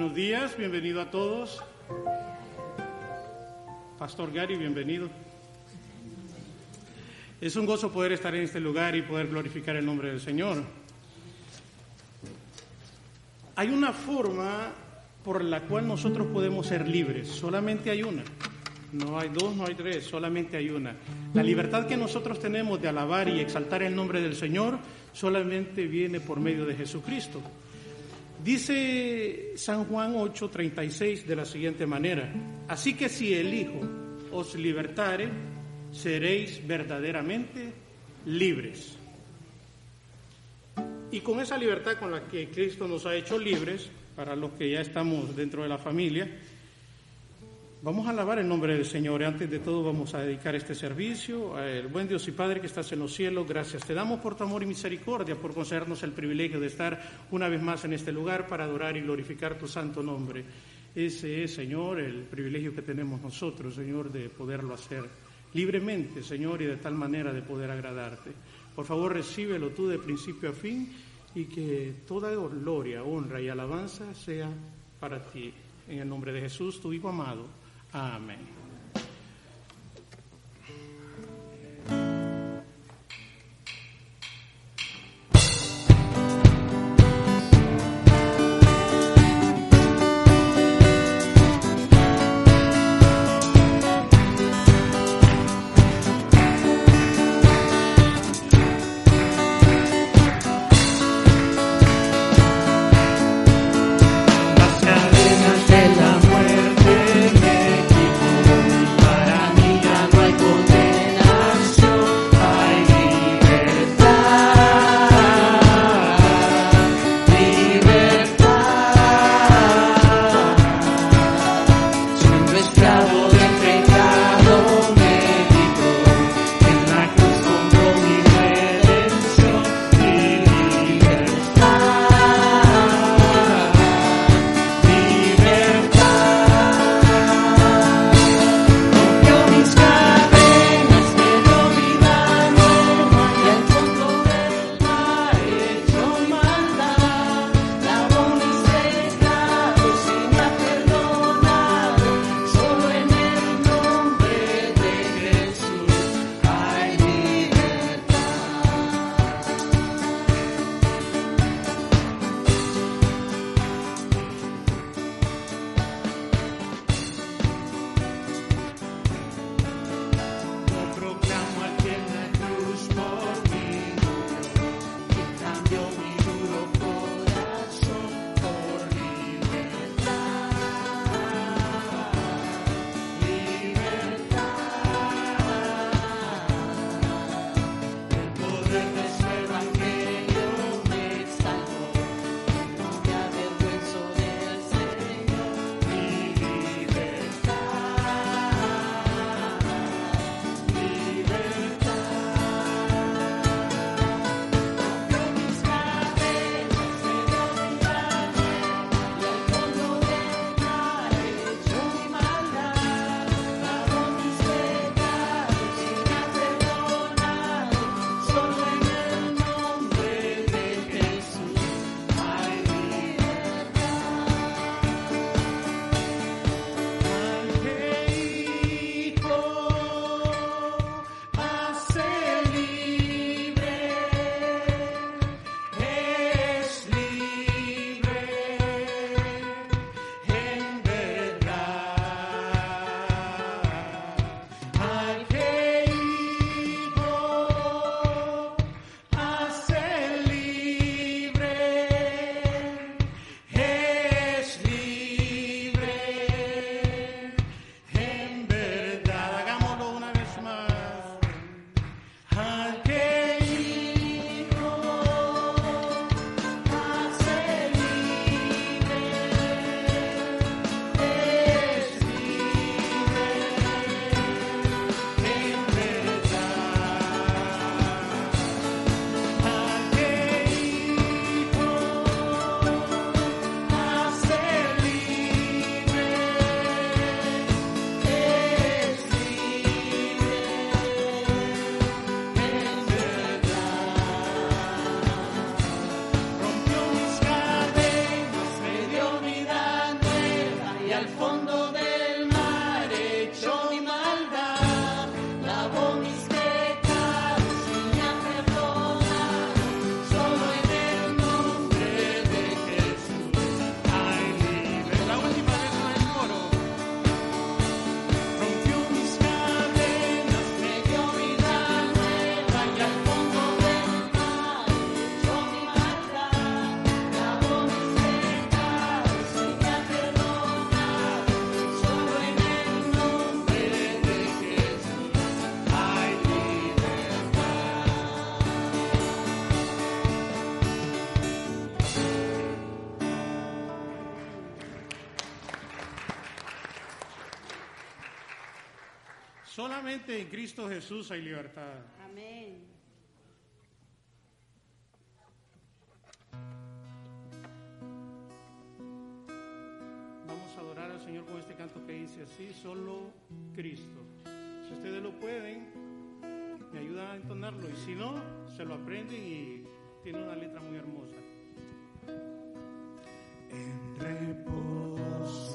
buenos días, bienvenido a todos. Pastor Gary, bienvenido. Es un gozo poder estar en este lugar y poder glorificar el nombre del Señor. Hay una forma por la cual nosotros podemos ser libres, solamente hay una. No hay dos, no hay tres, solamente hay una. La libertad que nosotros tenemos de alabar y exaltar el nombre del Señor solamente viene por medio de Jesucristo. Dice San Juan 8:36 de la siguiente manera, así que si el Hijo os libertare, seréis verdaderamente libres. Y con esa libertad con la que Cristo nos ha hecho libres, para los que ya estamos dentro de la familia, Vamos a alabar el nombre del Señor. Antes de todo vamos a dedicar este servicio al buen Dios y Padre que estás en los cielos. Gracias. Te damos por tu amor y misericordia, por concedernos el privilegio de estar una vez más en este lugar para adorar y glorificar tu santo nombre. Ese es, Señor, el privilegio que tenemos nosotros, Señor, de poderlo hacer libremente, Señor, y de tal manera de poder agradarte. Por favor, recíbelo tú de principio a fin y que toda gloria, honra y alabanza sea para ti. En el nombre de Jesús, tu Hijo amado. Amén. Solamente en Cristo Jesús hay libertad. Amén. Vamos a adorar al Señor con este canto que dice así, solo Cristo. Si ustedes lo pueden, me ayudan a entonarlo y si no, se lo aprenden y tiene una letra muy hermosa. En reposo,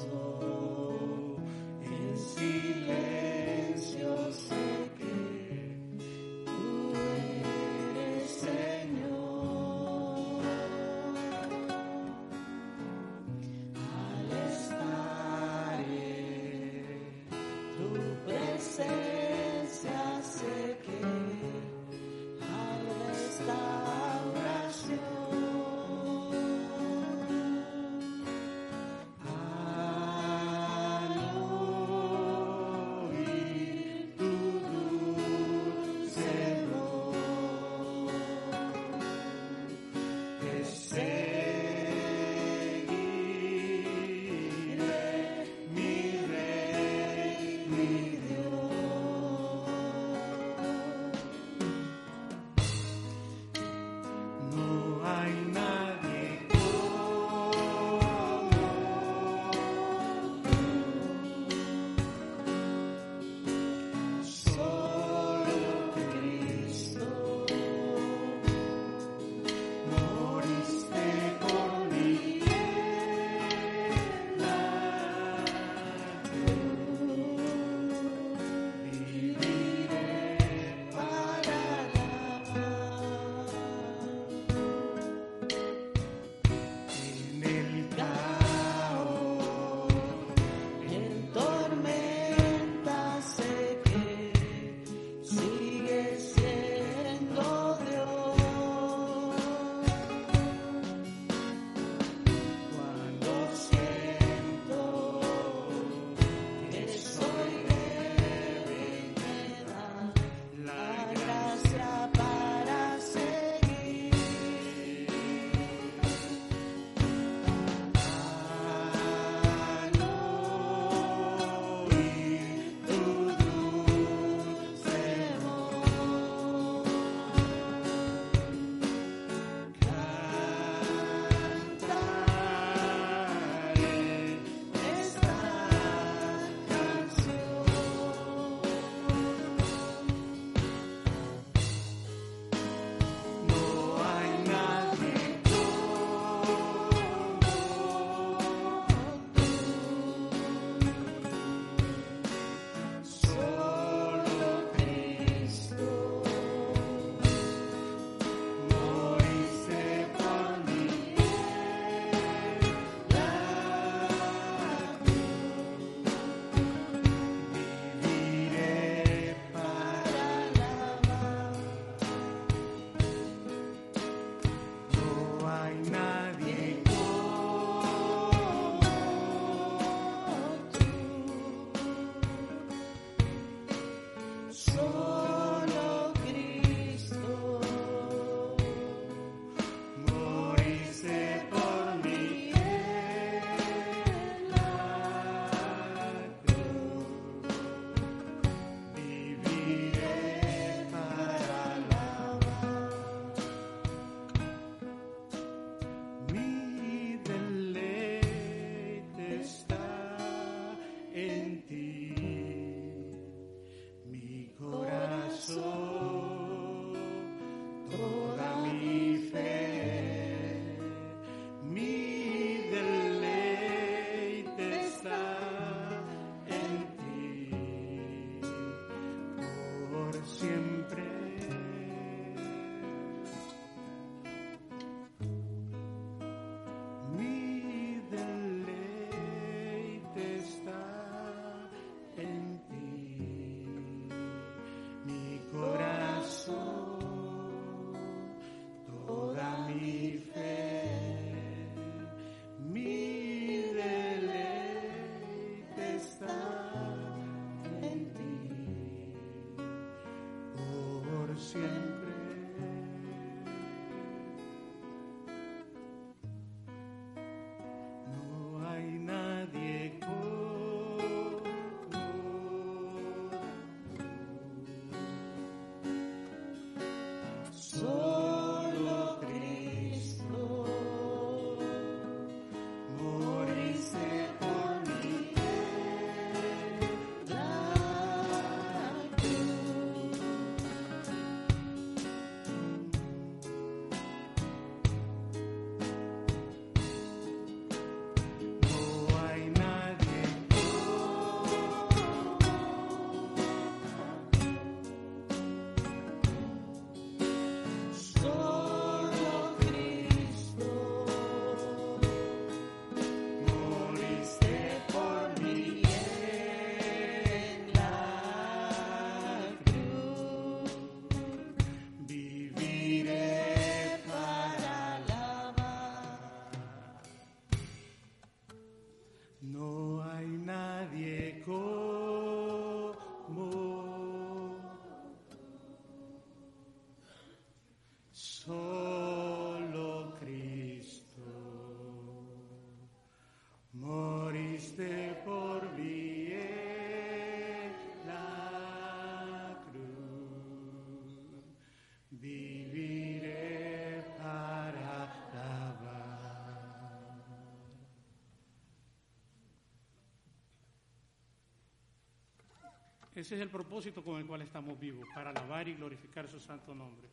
Ese es el propósito con el cual estamos vivos, para alabar y glorificar su santo nombre.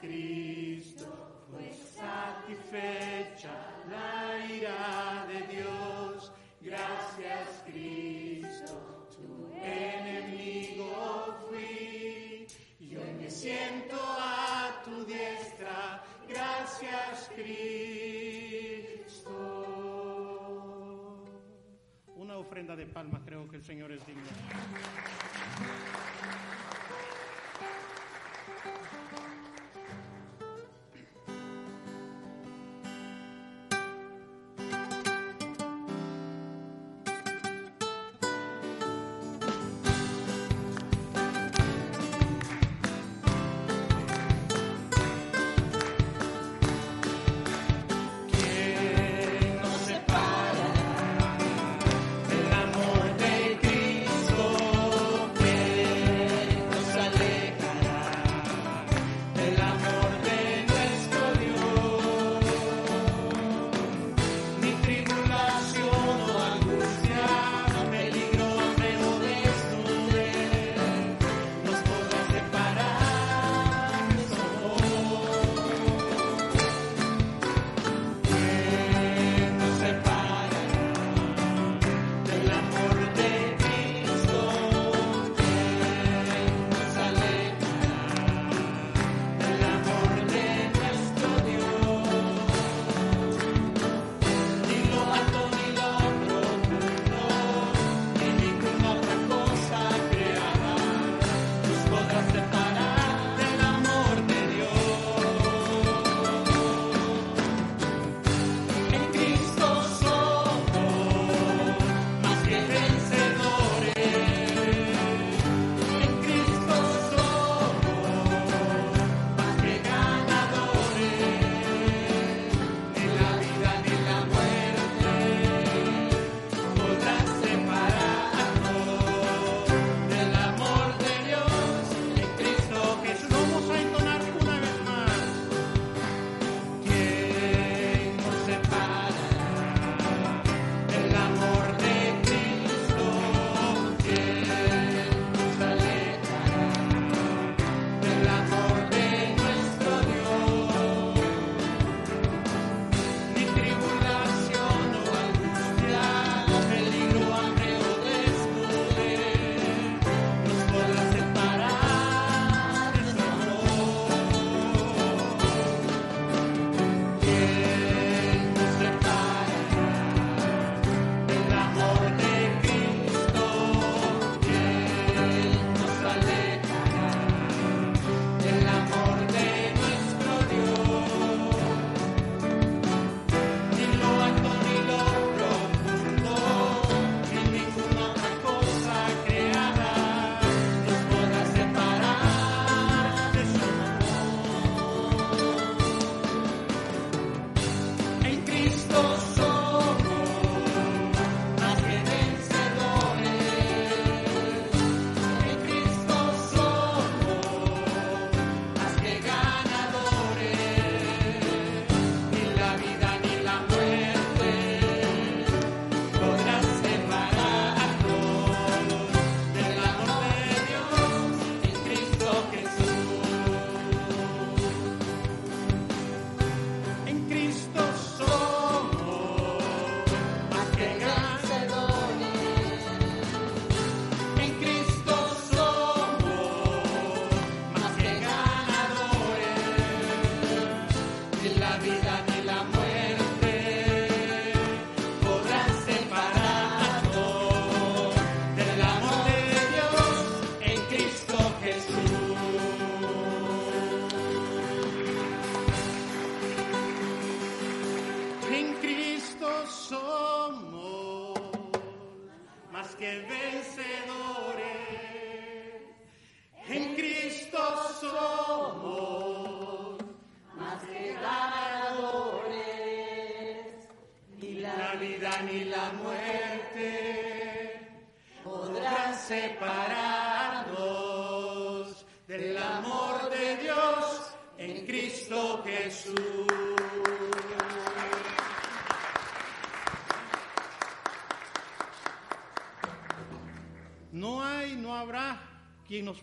Cristo, fue satisfecha la ira de Dios. Gracias Cristo, tu enemigo fui, yo me siento a tu diestra. Gracias Cristo. Una ofrenda de palmas creo que el Señor es digno.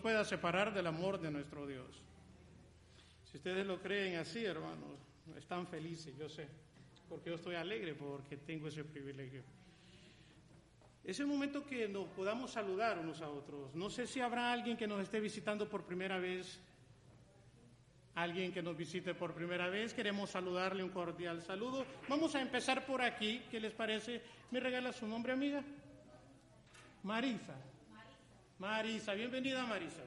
Pueda separar del amor de nuestro Dios. Si ustedes lo creen así, hermanos, están felices, yo sé, porque yo estoy alegre porque tengo ese privilegio. Es el momento que nos podamos saludar unos a otros. No sé si habrá alguien que nos esté visitando por primera vez. Alguien que nos visite por primera vez, queremos saludarle un cordial saludo. Vamos a empezar por aquí, ¿qué les parece? ¿Me regala su nombre, amiga? Marisa. Marisa, bienvenida Marisa.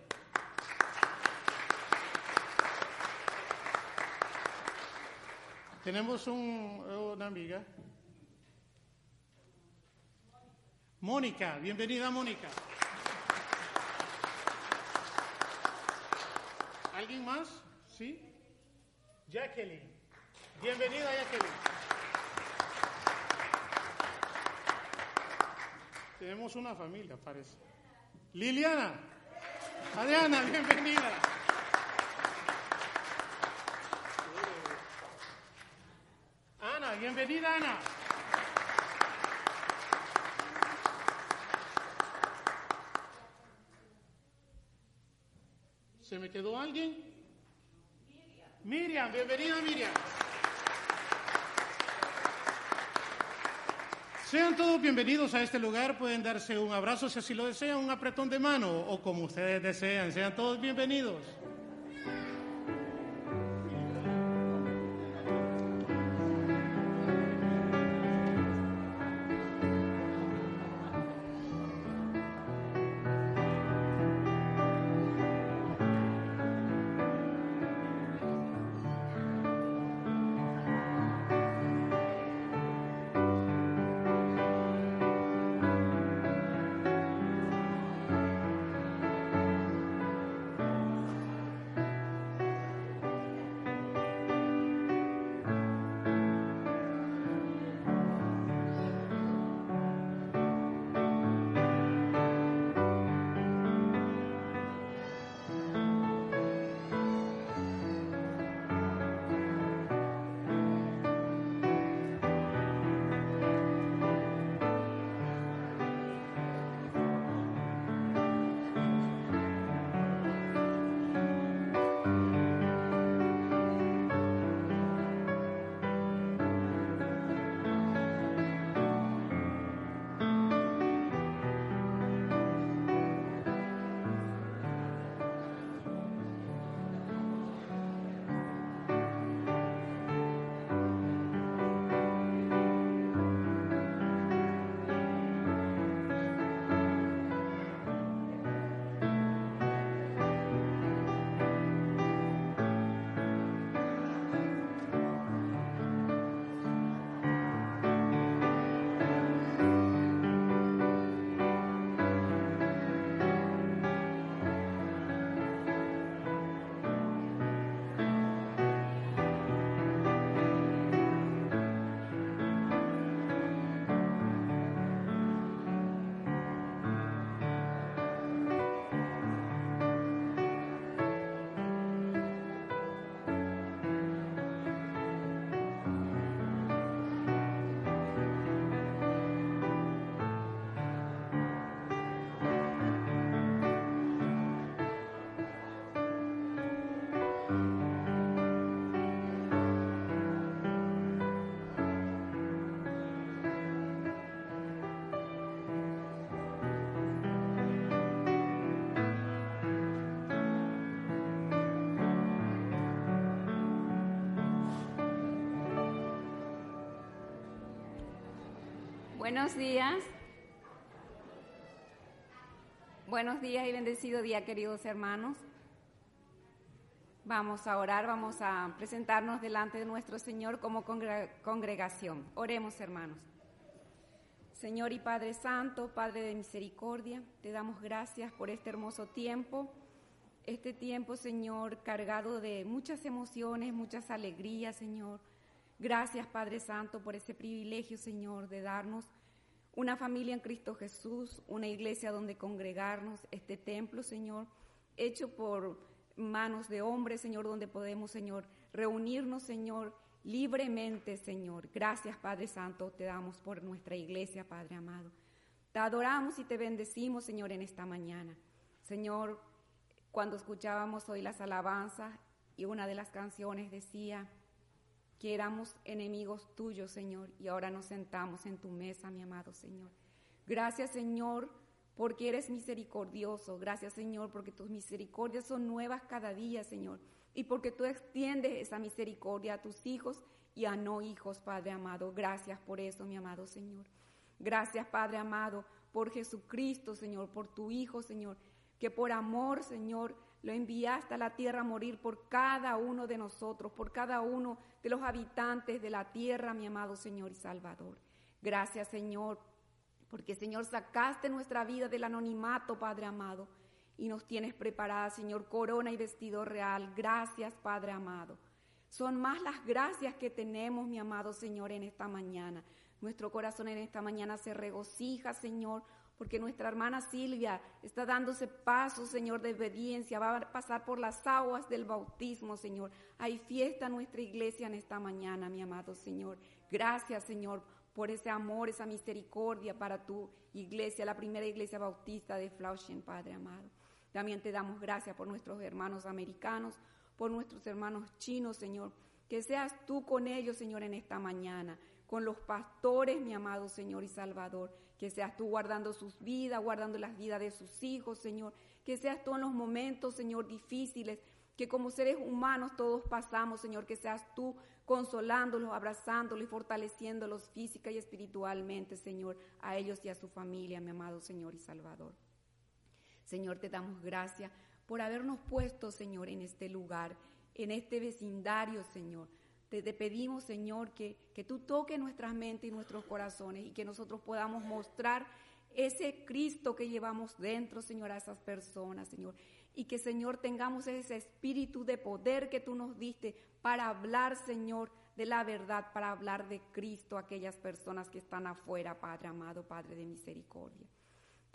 Tenemos un- una amiga. Mónica, bienvenida Mónica. ¿Alguien más? ¿Sí? Jacqueline. Bienvenida Jacqueline. Tenemos una familia, parece. Liliana. Adriana, bienvenida. Ana, bienvenida Ana. ¿Se me quedó alguien? Miriam. bienvenida Miriam. Sean todos bienvenidos a este lugar, pueden darse un abrazo si así lo desean, un apretón de mano o como ustedes desean. Sean todos bienvenidos. Buenos días. Buenos días y bendecido día, queridos hermanos. Vamos a orar, vamos a presentarnos delante de nuestro Señor como congre- congregación. Oremos, hermanos. Señor y Padre Santo, Padre de misericordia, te damos gracias por este hermoso tiempo. Este tiempo, Señor, cargado de muchas emociones, muchas alegrías, Señor. Gracias, Padre Santo, por ese privilegio, Señor, de darnos una familia en Cristo Jesús, una iglesia donde congregarnos, este templo, Señor, hecho por manos de hombres, Señor, donde podemos, Señor, reunirnos, Señor, libremente, Señor. Gracias, Padre Santo, te damos por nuestra iglesia, Padre amado. Te adoramos y te bendecimos, Señor, en esta mañana. Señor, cuando escuchábamos hoy las alabanzas y una de las canciones decía que éramos enemigos tuyos, Señor, y ahora nos sentamos en tu mesa, mi amado Señor. Gracias, Señor, porque eres misericordioso. Gracias, Señor, porque tus misericordias son nuevas cada día, Señor, y porque tú extiendes esa misericordia a tus hijos y a no hijos, Padre amado. Gracias por eso, mi amado Señor. Gracias, Padre amado, por Jesucristo, Señor, por tu Hijo, Señor, que por amor, Señor, lo enviaste a la tierra a morir por cada uno de nosotros, por cada uno de los habitantes de la tierra, mi amado Señor y Salvador. Gracias, Señor, porque, Señor, sacaste nuestra vida del anonimato, Padre amado, y nos tienes preparada, Señor, corona y vestido real. Gracias, Padre amado. Son más las gracias que tenemos, mi amado Señor, en esta mañana. Nuestro corazón en esta mañana se regocija, Señor, porque nuestra hermana Silvia está dándose paso, Señor, de obediencia, va a pasar por las aguas del bautismo, Señor. Hay fiesta en nuestra iglesia en esta mañana, mi amado Señor. Gracias, Señor, por ese amor, esa misericordia para tu iglesia, la primera iglesia bautista de Flushing, Padre amado. También te damos gracias por nuestros hermanos americanos, por nuestros hermanos chinos, Señor. Que seas tú con ellos, Señor, en esta mañana con los pastores, mi amado Señor y Salvador. Que seas tú guardando sus vidas, guardando las vidas de sus hijos, Señor. Que seas tú en los momentos, Señor, difíciles, que como seres humanos todos pasamos, Señor. Que seas tú consolándolos, abrazándolos y fortaleciéndolos física y espiritualmente, Señor, a ellos y a su familia, mi amado Señor y Salvador. Señor, te damos gracias por habernos puesto, Señor, en este lugar, en este vecindario, Señor te, te, pedimos, Señor, que, que tú toques nuestras mentes y nuestros corazones y que nosotros podamos mostrar ese Cristo que llevamos dentro, Señor, a esas personas, Señor. Y que, Señor, tengamos ese espíritu de poder que tú nos diste para hablar, Señor, de la verdad, para hablar de Cristo a aquellas personas que están afuera, Padre amado, Padre de misericordia.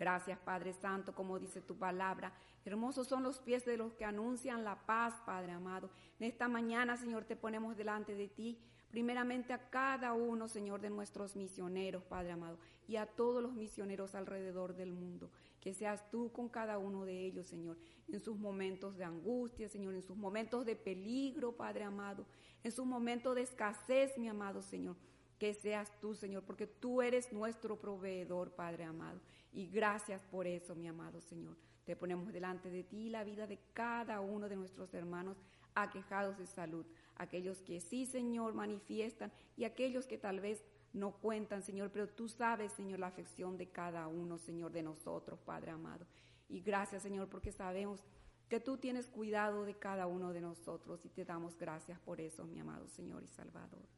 Gracias, Padre Santo, como dice tu palabra. Hermosos son los pies de los que anuncian la paz, Padre amado. En esta mañana, Señor, te ponemos delante de ti, primeramente a cada uno, Señor, de nuestros misioneros, Padre amado, y a todos los misioneros alrededor del mundo. Que seas tú con cada uno de ellos, Señor, en sus momentos de angustia, Señor, en sus momentos de peligro, Padre amado, en sus momentos de escasez, mi amado Señor que seas tú, Señor, porque tú eres nuestro proveedor, Padre amado. Y gracias por eso, mi amado Señor. Te ponemos delante de ti la vida de cada uno de nuestros hermanos aquejados de salud, aquellos que sí, Señor, manifiestan y aquellos que tal vez no cuentan, Señor, pero tú sabes, Señor, la afección de cada uno, Señor, de nosotros, Padre amado. Y gracias, Señor, porque sabemos que tú tienes cuidado de cada uno de nosotros y te damos gracias por eso, mi amado Señor y Salvador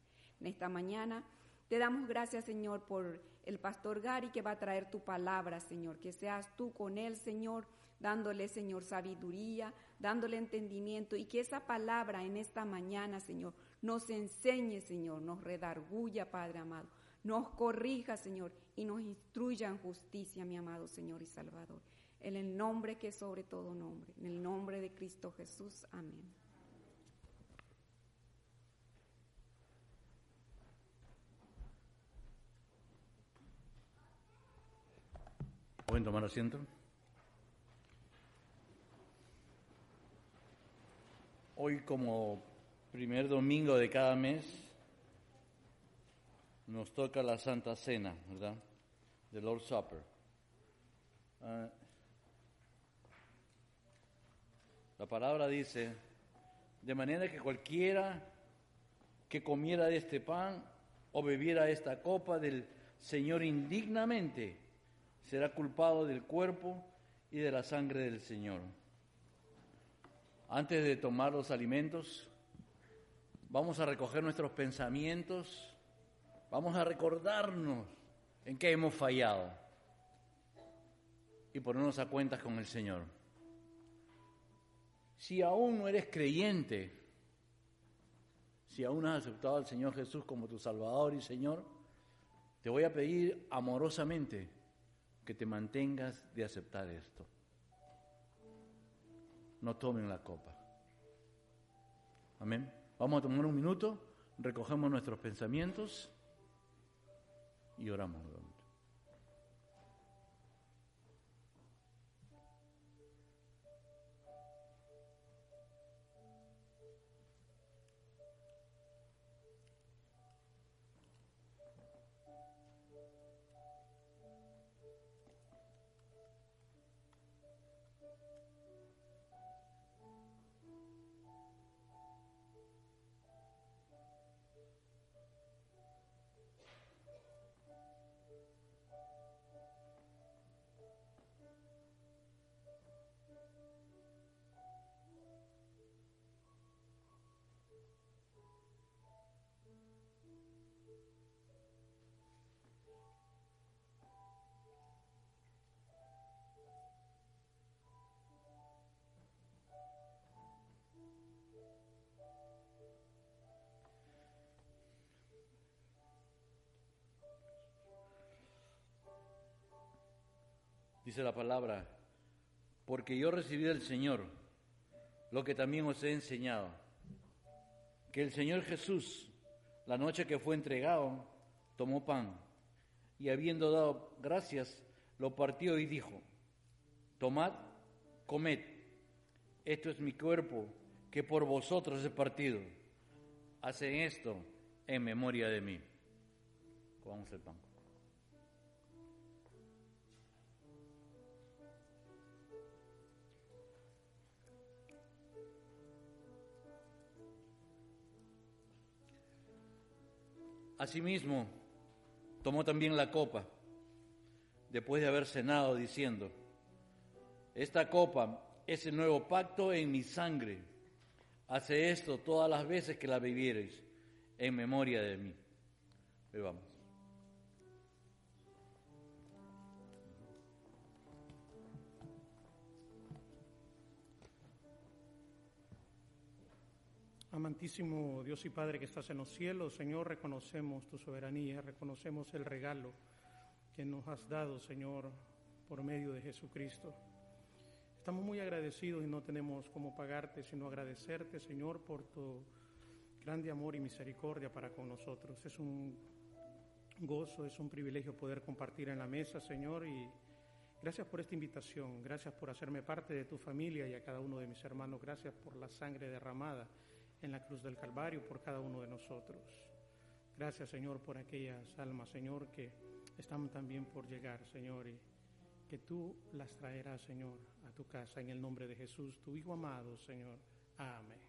en esta mañana. Te damos gracias, Señor, por el pastor Gary que va a traer tu palabra, Señor. Que seas tú con él, Señor, dándole, Señor, sabiduría, dándole entendimiento y que esa palabra en esta mañana, Señor, nos enseñe, Señor, nos redarguya, Padre amado, nos corrija, Señor, y nos instruya en justicia, mi amado Señor y Salvador. En el nombre que es sobre todo nombre, en el nombre de Cristo Jesús. Amén. ¿Pueden tomar asiento? Hoy como primer domingo de cada mes nos toca la Santa Cena, ¿verdad? The Lord's Supper. Uh, la palabra dice, de manera que cualquiera que comiera de este pan o bebiera esta copa del Señor indignamente, será culpado del cuerpo y de la sangre del Señor. Antes de tomar los alimentos, vamos a recoger nuestros pensamientos, vamos a recordarnos en qué hemos fallado y ponernos a cuentas con el Señor. Si aún no eres creyente, si aún has aceptado al Señor Jesús como tu Salvador y Señor, Te voy a pedir amorosamente que te mantengas de aceptar esto. No tomen la copa. Amén. Vamos a tomar un minuto, recogemos nuestros pensamientos y oramos. Dice la palabra, porque yo recibí del Señor lo que también os he enseñado, que el Señor Jesús, la noche que fue entregado, tomó pan y habiendo dado gracias, lo partió y dijo, tomad, comed, esto es mi cuerpo que por vosotros he partido, hacen esto en memoria de mí. Comamos el pan. Asimismo, tomó también la copa, después de haber cenado, diciendo, esta copa es el nuevo pacto en mi sangre. Hace esto todas las veces que la bebiereis en memoria de mí. Bebamos. Amantísimo Dios y Padre que estás en los cielos, Señor, reconocemos tu soberanía, reconocemos el regalo que nos has dado, Señor, por medio de Jesucristo. Estamos muy agradecidos y no tenemos cómo pagarte, sino agradecerte, Señor, por tu grande amor y misericordia para con nosotros. Es un gozo, es un privilegio poder compartir en la mesa, Señor, y gracias por esta invitación, gracias por hacerme parte de tu familia y a cada uno de mis hermanos, gracias por la sangre derramada en la cruz del Calvario por cada uno de nosotros. Gracias, Señor, por aquellas almas, Señor, que están también por llegar, Señor, y que tú las traerás, Señor, a tu casa en el nombre de Jesús, tu Hijo amado, Señor. Amén.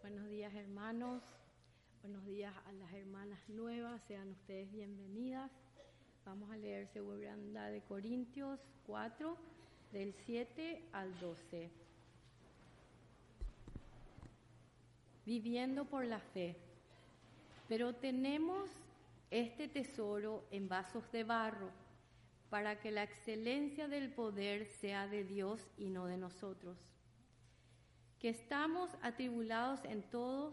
Buenos días hermanos, buenos días a las hermanas nuevas, sean ustedes bienvenidas. Vamos a leer Segunda de Corintios 4, del 7 al 12. Viviendo por la fe. Pero tenemos este tesoro en vasos de barro, para que la excelencia del poder sea de Dios y no de nosotros que estamos atribulados en todo,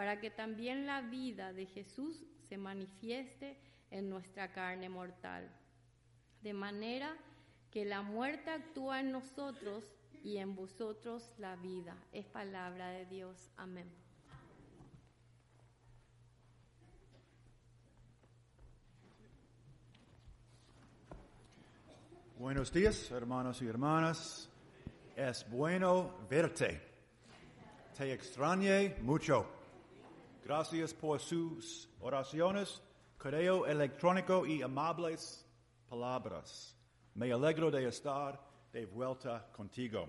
para que también la vida de Jesús se manifieste en nuestra carne mortal. De manera que la muerte actúa en nosotros y en vosotros la vida. Es palabra de Dios. Amén. Buenos días, hermanos y hermanas. Es bueno verte. Te extrañé mucho. Gracias por sus oraciones, correo electrónico y amables palabras. Me alegro de estar de vuelta contigo.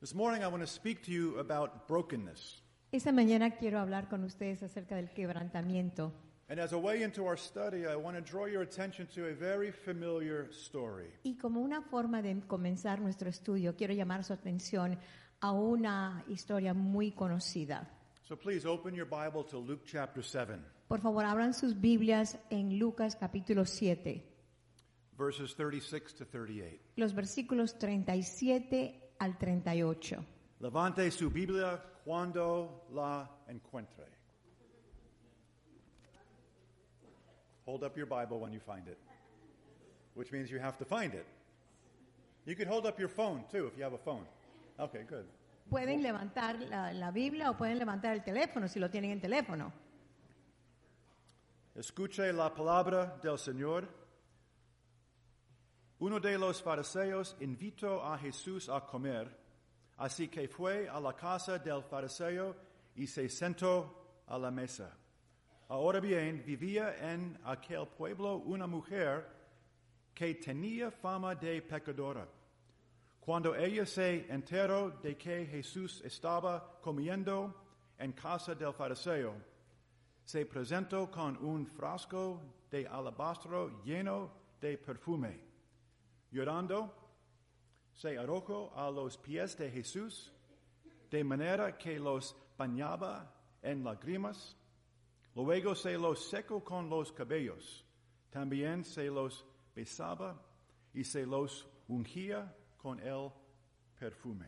This morning I want to speak to you about brokenness. Esta mañana quiero hablar con ustedes acerca del quebrantamiento. And as a way into our study, I want to draw your attention to a very familiar story. Y como una forma de comenzar nuestro estudio, quiero llamar su atención a una historia muy conocida. So please open your Bible to Luke chapter 7, Por favor, abran sus Biblias en Lucas capítulo 7, verses 36 to 38. los versículos 37 al 38. Levante su Biblia cuando la encuentre. Hold up your Bible when you find it, which means you have to find it. You can hold up your phone too if you have a phone. Okay, good. Pueden levantar la, Biblia o pueden levantar el teléfono si lo tienen en teléfono. Escuche la palabra del Señor. Uno de los fariseos invitó a Jesús a comer, así que fue a la casa del fariseo y se sentó a la mesa. Ahora bien, vivía en aquel pueblo una mujer que tenía fama de pecadora. Cuando ella se enteró de que Jesús estaba comiendo en casa del fariseo, se presentó con un frasco de alabastro lleno de perfume. Llorando, se arrojó a los pies de Jesús, de manera que los bañaba en lágrimas. Luego se los secó con los cabellos. También se los besaba y se los ungía con el perfume.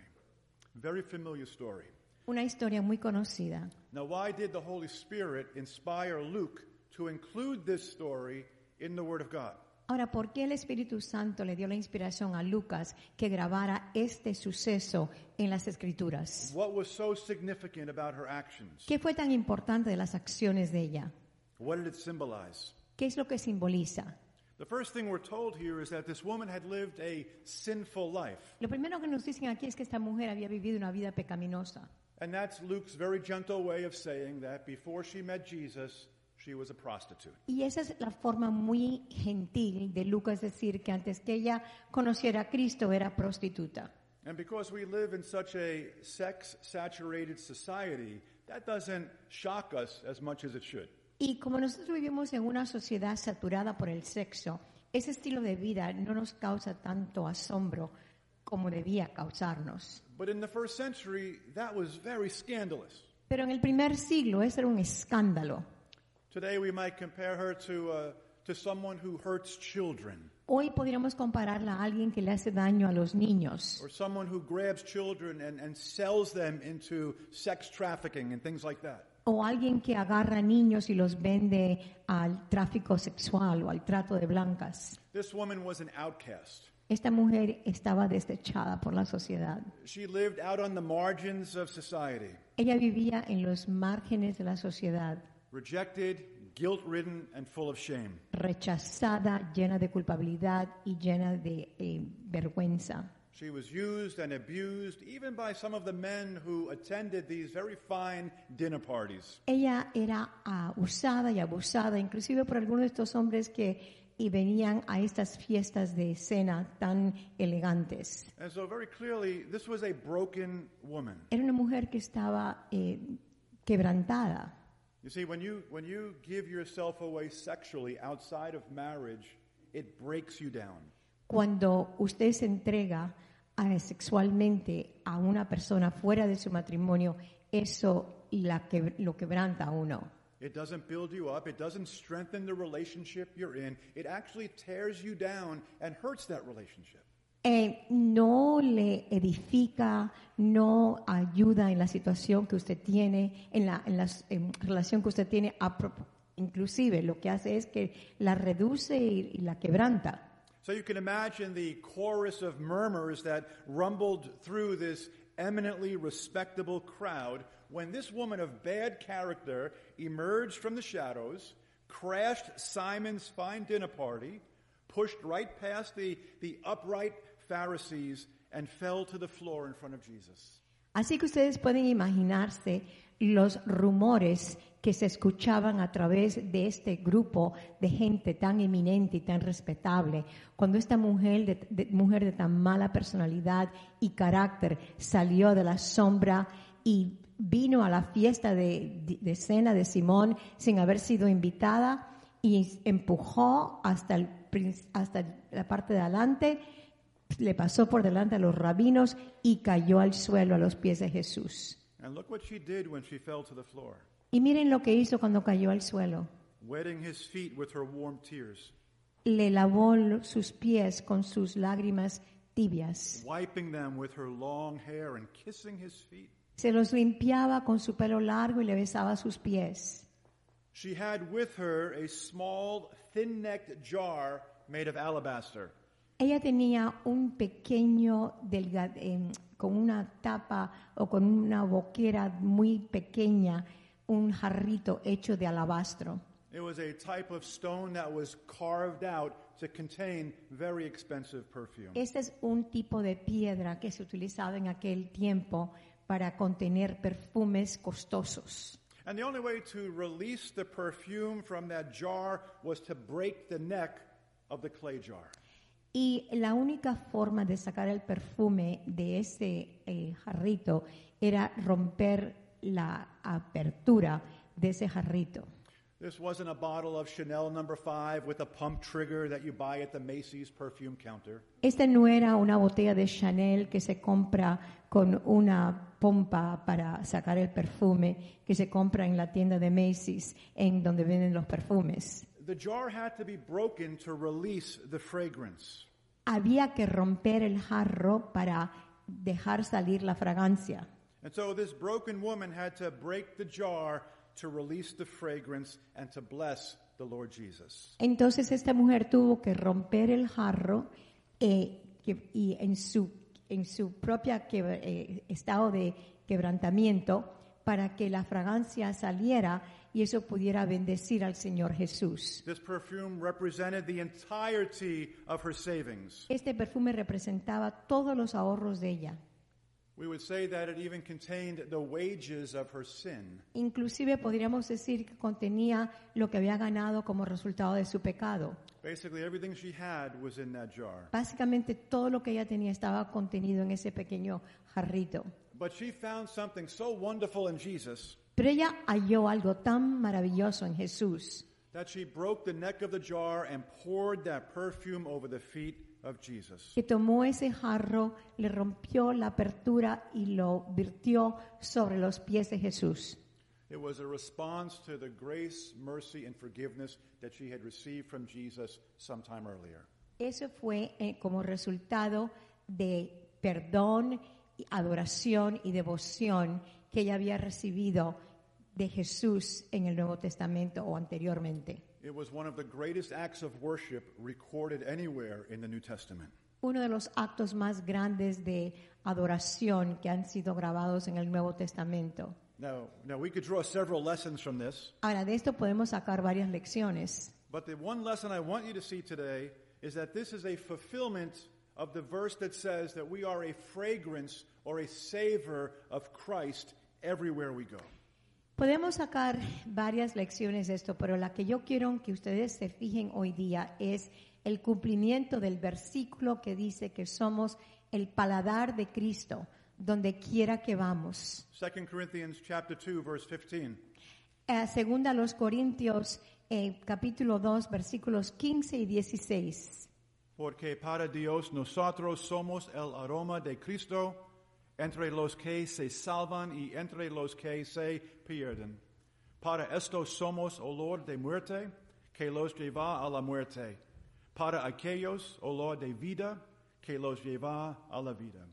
Very familiar story. Una historia muy conocida. Now, why did the Holy Spirit inspire Luke to include this story in the Word of God? Ahora, ¿por qué el Espíritu Santo le dio la inspiración a Lucas que grabara este suceso en las Escrituras? What was so significant about her actions? ¿Qué fue tan importante de las acciones de ella? What did it symbolize? ¿Qué es lo que simboliza? The first thing we're told here is that this woman had lived a sinful life. Lo primero que nos dicen aquí es que esta mujer había vivido una vida pecaminosa. And that's Luke's very gentle way of saying that before she met Jesus, she was a prostitute. Y esa es la forma muy gentil de Lucas decir que antes que ella conociera a Cristo era prostituta. And because we live in such a sex saturated society, that doesn't shock us as much as it should. Y como nosotros vivimos en una sociedad saturada por el sexo, ese estilo de vida no nos causa tanto asombro como debía causarnos. But in the first century, that was very scandalous. Pero en el primer siglo ese era un escándalo. Today we might compare her to, uh, to someone who hurts children, Hoy podríamos compararla a alguien que le hace daño a los niños or someone who grabs children and, and sells them into sex trafficking and things like that. O alguien que agarra niños y los vende al tráfico sexual o al trato de blancas. This woman was an outcast. Esta mujer estaba desechada por la sociedad. She lived out on the margins of society, Ella vivía en los márgenes de la sociedad, rejected, guilt ridden, and full of shame. rechazada, llena de culpabilidad y llena de eh, vergüenza. She was used and abused even by some of the men who attended these very fine dinner parties. Ella era ah, usada y abusada, inclusive por algunos de estos hombres que y venían a estas fiestas de cena tan elegantes. And so, very clearly, this was a broken woman. Era una mujer que estaba eh, quebrantada. You see, when you, when you give yourself away sexually outside of marriage, it breaks you down. Cuando usted se entrega sexualmente a una persona fuera de su matrimonio, eso la que, lo quebranta a uno. It doesn't build you up. It doesn't strengthen the relationship you're in. It actually tears you down and hurts that relationship. Eh, no le edifica, no ayuda en la situación que usted tiene, en la, en la en relación que usted tiene, a inclusive lo que hace es que la reduce y, y la quebranta. So you can imagine the chorus of murmurs that rumbled through this eminently respectable crowd when this woman of bad character emerged from the shadows, crashed Simon's fine dinner party, pushed right past the, the upright Pharisees, and fell to the floor in front of Jesus. Así que ustedes pueden imaginarse los rumores que se escuchaban a través de este grupo de gente tan eminente y tan respetable. Cuando esta mujer de, mujer de tan mala personalidad y carácter salió de la sombra y vino a la fiesta de, cena de Simón sin haber sido invitada y empujó hasta la parte de adelante, le pasó por delante a los rabinos y cayó al suelo a los pies de Jesús. And look what she did when she fell to the floor, Y miren lo que hizo cuando cayó al suelo. wetting his feet with her warm tears, Le lavó sus pies con sus lágrimas tibias. wiping them with her long hair and kissing his feet. Se los limpiaba con su pelo largo y le besaba sus pies. She had with her a small, thin necked jar made of alabaster. Ella tenía un pequeño, delga- em, con una tapa o con una boquera muy pequeña, un jarrito hecho de alabastro. It was a type of stone that was carved out to contain very expensive perfume. Este es un tipo de piedra que se utilizaba en aquel tiempo para contener perfumes costosos. And the only way to release the perfume from that jar was to break the neck of the clay jar. Y la única forma de sacar el perfume de ese eh, jarrito era romper la apertura de ese jarrito. This wasn't a bottle of Chanel number 5 with a pump trigger that you buy at the Macy's perfume counter. Este no era una botella de Chanel que se compra con una pompa para sacar el perfume que se compra en la tienda de Macy's, en donde venden los perfumes. The jar had to be broken to release the fragrance. Había que romper el jarro para dejar salir la fragancia. And so this broken woman had to break the jar to release the fragrance and to bless the Lord Jesus. Entonces esta mujer tuvo que romper el jarro eh, que- y en su, en su propia eh, estado de quebrantamiento para que la fragancia saliera y eso pudiera bendecir al Señor Jesús. This perfume represented the entirety of her savings. Este perfume representaba todos los ahorros de ella. We would say that it even contained the wages of her sin. Inclusive podríamos decir que contenía lo que había ganado como resultado de su pecado. Basically, everything she had was in that jar. Básicamente todo lo que ella tenía estaba contenido en ese pequeño jarrito. But she found something so wonderful in Jesus Pero ella halló algo tan maravilloso en Jesús that she broke the neck of the jar and poured that perfume over the feet. Que tomó ese jarro, le rompió la apertura y lo virtió sobre los pies de Jesús. It was a response to the grace, mercy, and forgiveness that she had received from Jesus sometime earlier. Eso fue eh, como resultado de perdón, adoración y devoción que ella había recibido de Jesús en el Nuevo Testamento o anteriormente. It was one of the greatest acts of worship recorded anywhere in the New Testament. Uno de los actos más grandes de adoración que han sido grabados en el Nuevo Testamento. Now, now we could draw several lessons from this, Ahora, de esto podemos sacar varias lecciones. but the one lesson I want you to see today is that this is a fulfillment of the verse that says that we are a fragrance or a savor of Christ everywhere we go. Podemos sacar varias lecciones de esto, pero la que yo quiero que ustedes se fijen hoy día es el cumplimiento del versículo que dice que somos el paladar de Cristo donde quiera que vamos. 2 Corinthians chapter 2 verse 15. Eh, segunda a los Corintios, eh, capítulo 2, versículos 15 y 16. Porque para Dios nosotros somos el aroma de Cristo entre los que se salvan y entre los que se pierden. Para esto somos oh olor de muerte que los lleva a la muerte. Para aquellos oh olor de vida que los lleva a la vida.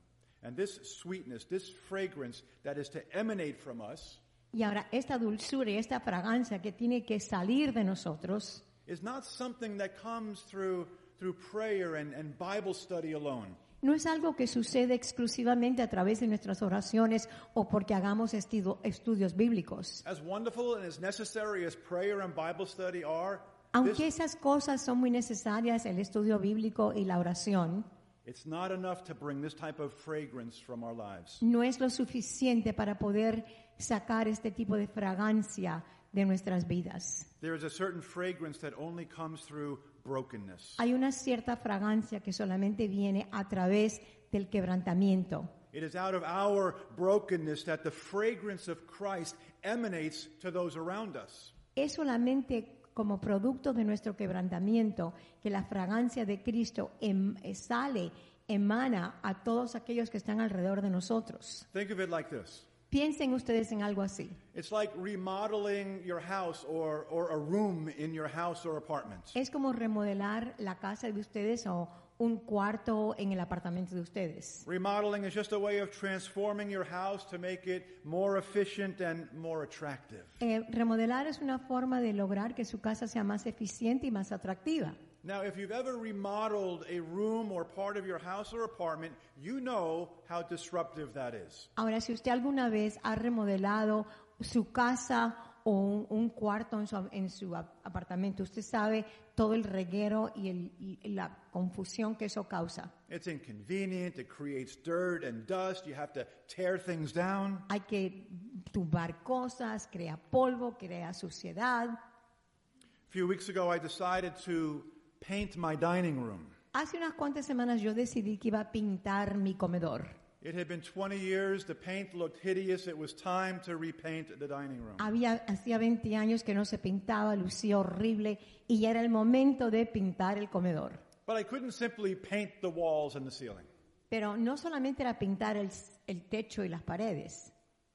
And this sweetness, this fragrance that is to emanate from us Y ahora esta dulzura y esta fragancia que tiene que salir de nosotros is not something that comes through, through prayer and, and Bible study alone. No es algo que sucede exclusivamente a través de nuestras oraciones o porque hagamos estudios bíblicos. As wonderful and as necessary as prayer and Bible study are, Aunque esas cosas son muy necesarias, el estudio bíblico y la oración, It's not enough to bring this type of fragrance from our lives. no es lo suficiente para poder sacar este tipo de fragancia de nuestras vidas. There is a certain fragrance that only comes through brokenness. Hay una cierta fragancia que solamente viene a través del quebrantamiento. It is out of our brokenness that the fragrance of Christ emanates to those around us. Es solamente como producto de nuestro quebrantamiento que la fragancia de Cristo em- eh, sale, emana a todos aquellos que están alrededor de nosotros. Think of it like this. Piensen ustedes en algo así. It's like remodeling your house or, or a room in your house or apartment. Es como remodelar la casa de ustedes o un cuarto en el apartamento de ustedes. Remodeling is just a way of transforming your house to make it more efficient and more attractive. Eh, remodelar es una forma de lograr que su casa sea más eficiente y más atractiva. Now, if you've ever remodeled a room or part of your house or apartment, you know how disruptive that is. Ahora, si usted alguna vez ha remodelado su casa o un, un cuarto en su, en su apartamento, usted sabe todo el reguero y, el- y la confusión que eso causa. It's inconvenient, it creates dirt and dust, you have to tear things down. Hay que tumbar cosas, crea polvo, crea suciedad. A few weeks ago, I decided to paint my dining room. Hace unas cuantas semanas yo decidí que iba a pintar mi comedor. It had been 20 years, the paint looked hideous, it was time to repaint the dining room. Había, hacía 20 años que no se pintaba, lucía horrible y ya era el momento de pintar el comedor. But I couldn't simply paint the walls and the ceiling. Pero no solamente era pintar el, el techo y las paredes.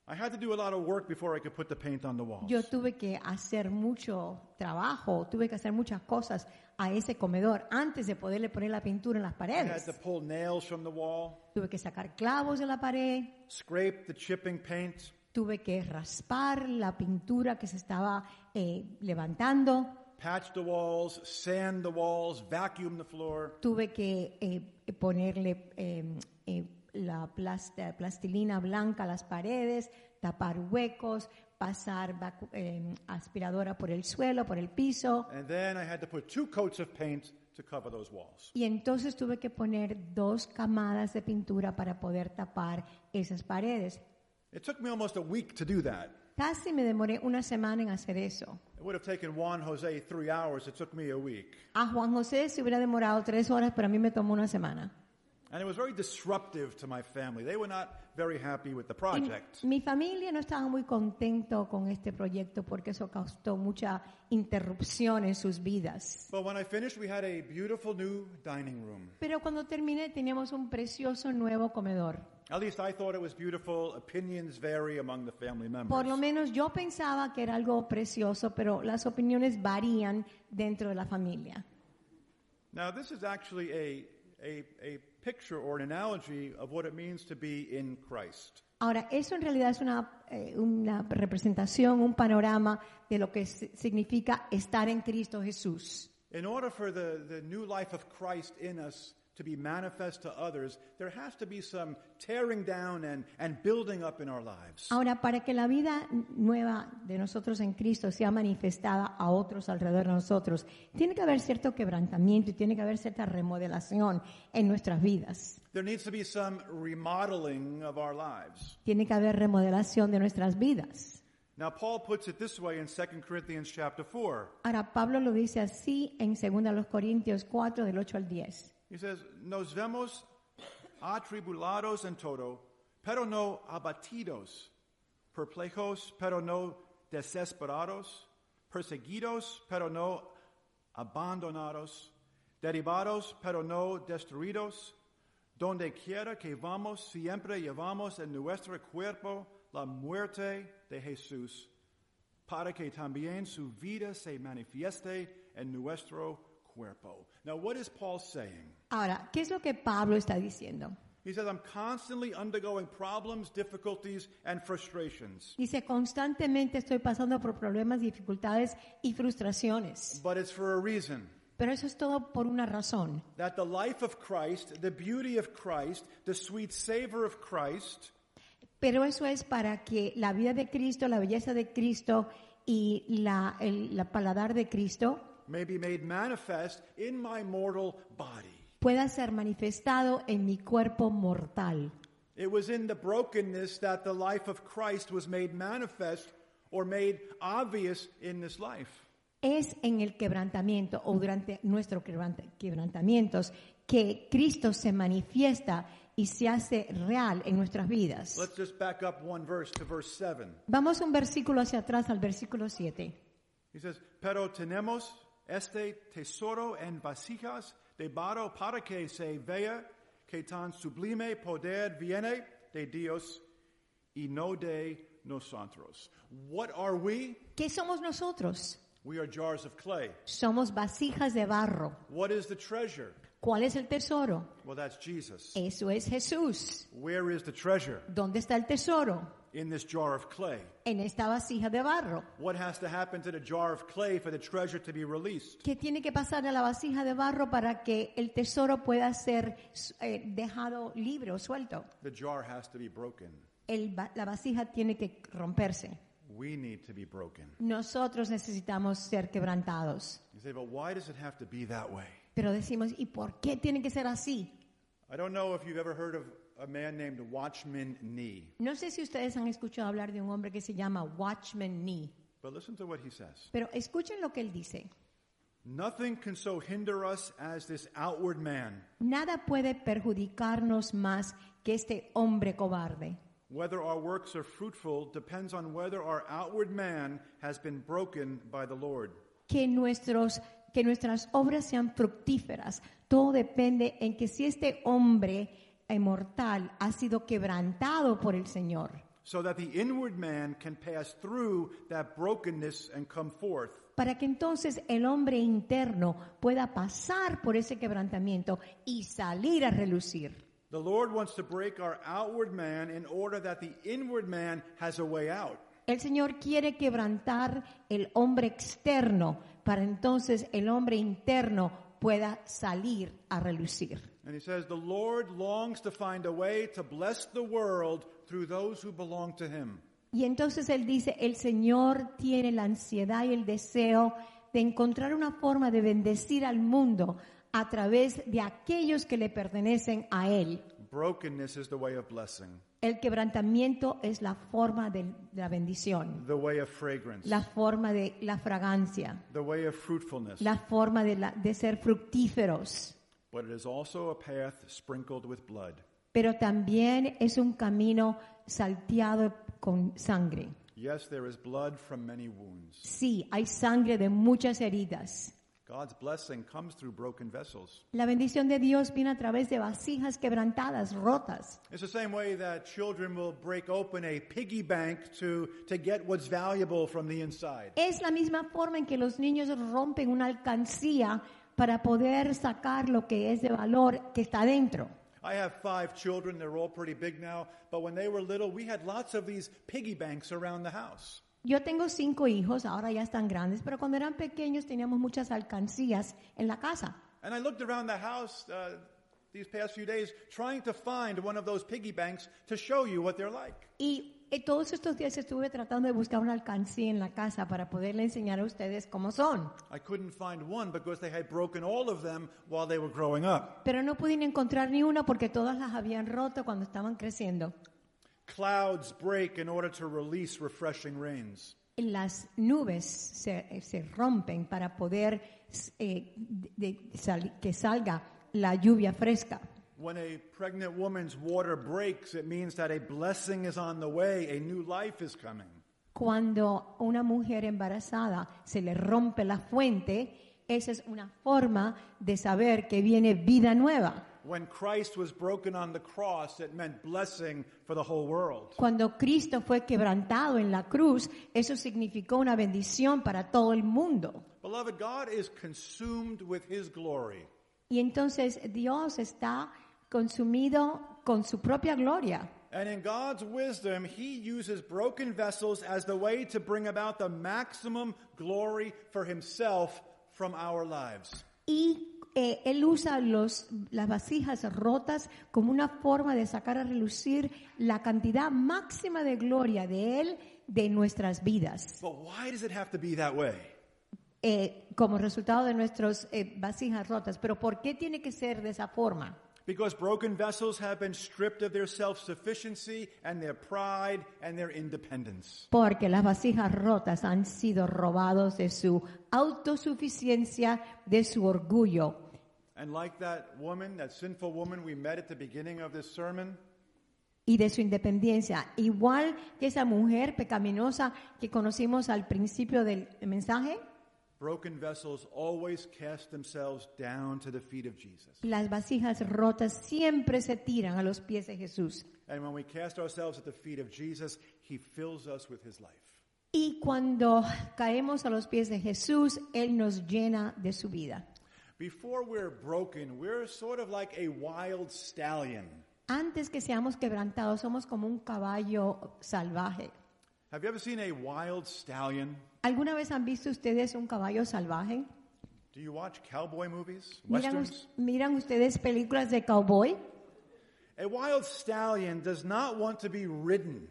I had to do a lot of work before I could put the paint on the walls. Yo tuve que hacer mucho trabajo, tuve que hacer muchas cosas a ese comedor antes de poderle poner la pintura en las I had paredes. to pull nails from the wall, Tuve que sacar clavos de la pared, scrape the chipping paint, tuve que raspar la pintura que se estaba eh, levantando, patch the walls, sand the walls, vacuum the floor. tuve que eh, ponerle eh, eh, la plast- plastilina blanca a las paredes, tapar huecos, pasar vacu- eh, aspiradora por el suelo, por el piso. And then I had to put two coats of paint to cover those walls. Y entonces tuve que poner dos camadas de pintura para poder tapar esas paredes. It took me almost a week to do that. Casi me demoré una semana en hacer eso. It would have taken Juan Jose three hours. It took me a week. A Juan José se hubiera demorado tres horas, pero a mí me tomó una semana. And it was very disruptive to my family. They were not very happy with the Y project. mi familia no estaba muy contento con este proyecto porque eso causó mucha interrupción en sus vidas. But when I finished, we had a beautiful new dining room. Pero cuando terminé teníamos un precioso nuevo comedor. At least I thought it was beautiful. Opinions vary among the family members. Por lo menos yo pensaba que era algo precioso, pero las opiniones varían dentro de la familia. Now, this is actually a, a, a picture or an analogy of what it means to be in Christ. Ahora, eso en realidad es una, eh, una representación, un panorama de lo que si- significa estar en Cristo Jesús. In order for the, the new life of Christ in us to be manifest to others, there has to be some tearing down and, and building up in our lives. Ahora, para que la vida nueva de nosotros en Cristo sea manifestada a otros alrededor de nosotros, tiene que haber cierto quebrantamiento y tiene que haber cierta remodelación en nuestras vidas. There needs to be some remodeling of our lives. Tiene que haber remodelación de nuestras vidas. Now, Paul puts it this way in 2 Corinthians chapter 4. Ahora, Pablo lo dice así en 2 Corintios 4, del 8 al 10. He says, Nos vemos atribulados en todo, pero no abatidos, perplejos, pero no desesperados, perseguidos, pero no abandonados, derribados, pero no destruidos. Donde quiera que vamos, siempre llevamos en nuestro cuerpo la muerte de Jesús, para que también su vida se manifieste en nuestro cuerpo. Now, what is Paul saying? Ahora, ¿qué es lo que Pablo está diciendo? He says, I'm constantly undergoing problems, difficulties, and frustrations. Dice, constantemente estoy pasando por problemas, dificultades y frustraciones. But it's for a reason. Pero eso es todo por una razón. That the life of Christ, the beauty of Christ, the sweet savor of Christ Pero eso es para que la vida de Cristo, la belleza de Cristo y la, el la paladar de Cristo may be made manifest in my mortal body. pueda ser manifestado en mi cuerpo mortal. It was in the brokenness that the life of Christ was made manifest or made obvious in this life. Es en el quebrantamiento o durante nuestros quebrant- quebrantamientos que Cristo se manifiesta y se hace real en nuestras vidas. Let's just back up one verse to verse 7. Vamos un versículo hacia atrás al versículo 7. He says, Pero tenemos este tesoro en vasijas de barro para que se vea que tan sublime poder viene de Dios y no de nosotros. What are we? ¿Qué somos nosotros? We are jars of clay. Somos vasijas de barro. What is the treasure? ¿Cuál es el tesoro? Well, that's Jesus. Eso es Jesús. Where is the treasure? ¿Dónde está el tesoro? In this jar of clay. En esta vasija de barro. What has to happen to the jar of clay for the treasure to be released? ¿Qué tiene que pasar a la vasija de barro para que el tesoro pueda ser eh, dejado libre o suelto? The jar has to be broken. El la vasija tiene que romperse. We need to be broken. Nosotros necesitamos ser quebrantados. You say, but why does it have to be that way? Pero decimos, ¿y por qué tiene que ser así? I don't know if you've ever heard of a man named Watchman Nee, No sé si ustedes han escuchado hablar de un hombre que se llama Watchman Nee, but listen to what he says. pero escuchen lo que él dice. Nothing can so hinder us as this outward man, Nada puede perjudicarnos más que este hombre cobarde. whether our works are fruitful depends on whether our outward man has been broken by the Lord. Que, nuestros, que nuestras obras sean fructíferas. Todo depende en que si este hombre mortal ha sido quebrantado por el Señor. So that the inward man can pass through that brokenness and come forth. Para que entonces el hombre interno pueda pasar por ese quebrantamiento y salir a relucir. The Lord wants to break our outward man in order that the inward man has a way out. El Señor quiere quebrantar el hombre externo para entonces el hombre interno pueda salir a relucir. And he says, The Lord longs to find a way to bless the world through those who belong to him. Y entonces Él dice, el Señor tiene la ansiedad y el deseo de encontrar una forma de bendecir al mundo a través de aquellos que le pertenecen a Él. Brokenness is the way of blessing, El quebrantamiento es la forma de la bendición, the way of fragrance, la forma de la fragancia, the way of fruitfulness. la forma de, la- de ser fructíferos. But it is also a path sprinkled with blood. Pero también es un camino salteado con sangre. Yes, there is blood from many wounds. Sí, hay sangre de muchas heridas. God's blessing comes through broken vessels. La bendición de Dios viene a través de vasijas quebrantadas, rotas. It's the same way that children will break open a piggy bank to, to get what's valuable from the inside. Es la misma forma en que los niños rompen una alcancía para poder sacar lo que es de valor que está dentro. I have five children. They're all pretty big now. But when they were little, we had lots of these piggy banks around the house. Yo tengo cinco hijos, ahora ya están grandes, pero cuando eran pequeños teníamos muchas alcancías en la casa. And I looked around the house uh, these past few days trying to find one of those piggy banks to show you what they're like. Y todos estos días estuve tratando de buscar una alcancía en la casa para poderle enseñar a ustedes cómo son. I couldn't find one because they had broken all of them while they were growing up. Pero no pude encontrar ni una porque todas las habían roto cuando estaban creciendo. Clouds break in order to release refreshing rains. Las nubes se, eh, se rompen para poder eh, de- de sal- que salga la lluvia fresca. When a pregnant woman's water breaks, it means that a blessing is on the way, a new life is coming. Cuando una mujer embarazada se le rompe la fuente, esa es una forma de saber que viene vida nueva. When Christ was broken on the cross, it meant blessing for the whole world. Cuando Cristo fue quebrantado en la cruz, eso significó una bendición para todo el mundo. Beloved, God is consumed with His glory. Y entonces Dios está consumido con su propia gloria. And in God's wisdom, He uses broken vessels as the way to bring about the maximum glory for Himself from our lives. Y eh, Él usa los, las vasijas rotas como una forma de sacar a relucir la cantidad máxima de gloria de Él de nuestras vidas. But why does it have to be that way? eh, como resultado de nuestras eh, vasijas rotas. Pero ¿por qué tiene que ser de esa forma? Because broken vessels have been stripped of their self sufficiency and their pride and their independence. Porque las vasijas rotas han sido robados de su autosuficiencia, de su orgullo. And like that woman, that sinful woman we met at the beginning of this sermon, y de su independencia, igual que esa mujer pecaminosa que conocimos al principio del mensaje, broken vessels always cast themselves down to the feet of Jesus. las vasijas rotas siempre se tiran a los pies de Jesús. And when we cast ourselves at the feet of Jesus, he fills us with his life. Y cuando caemos a los pies de Jesús, Él nos llena de su vida. Before we're broken, we're sort of like a wild stallion. Antes que seamos quebrantados, somos como un caballo salvaje. Have you ever seen a wild stallion? ¿Alguna vez han visto ustedes un caballo salvaje? Do you watch cowboy movies? ¿Miran, Westerns? miran ustedes películas de cowboy? A wild stallion does not want to be ridden.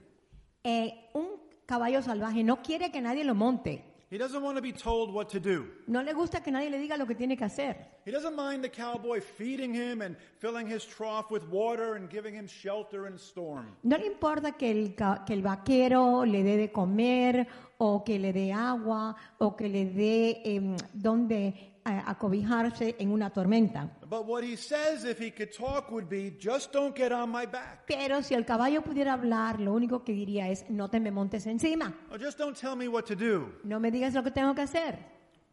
Eh, un caballo salvaje no quiere que nadie lo monte. He doesn't want to be told what to do. No le gusta que nadie le diga lo que tiene que hacer. He doesn't mind the cowboy feeding him and filling his trough with water and giving him shelter in storm. No le importa que el, ca- que el vaquero le dé de comer o que le dé agua o que le dé em, donde acobijarse en una tormenta. But what he says, if he could talk, would be just don't get on my back. Pero si el caballo pudiera hablar, lo único que diría es no te me montes encima. Or just don't tell me what to do. No me digas lo que tengo que hacer.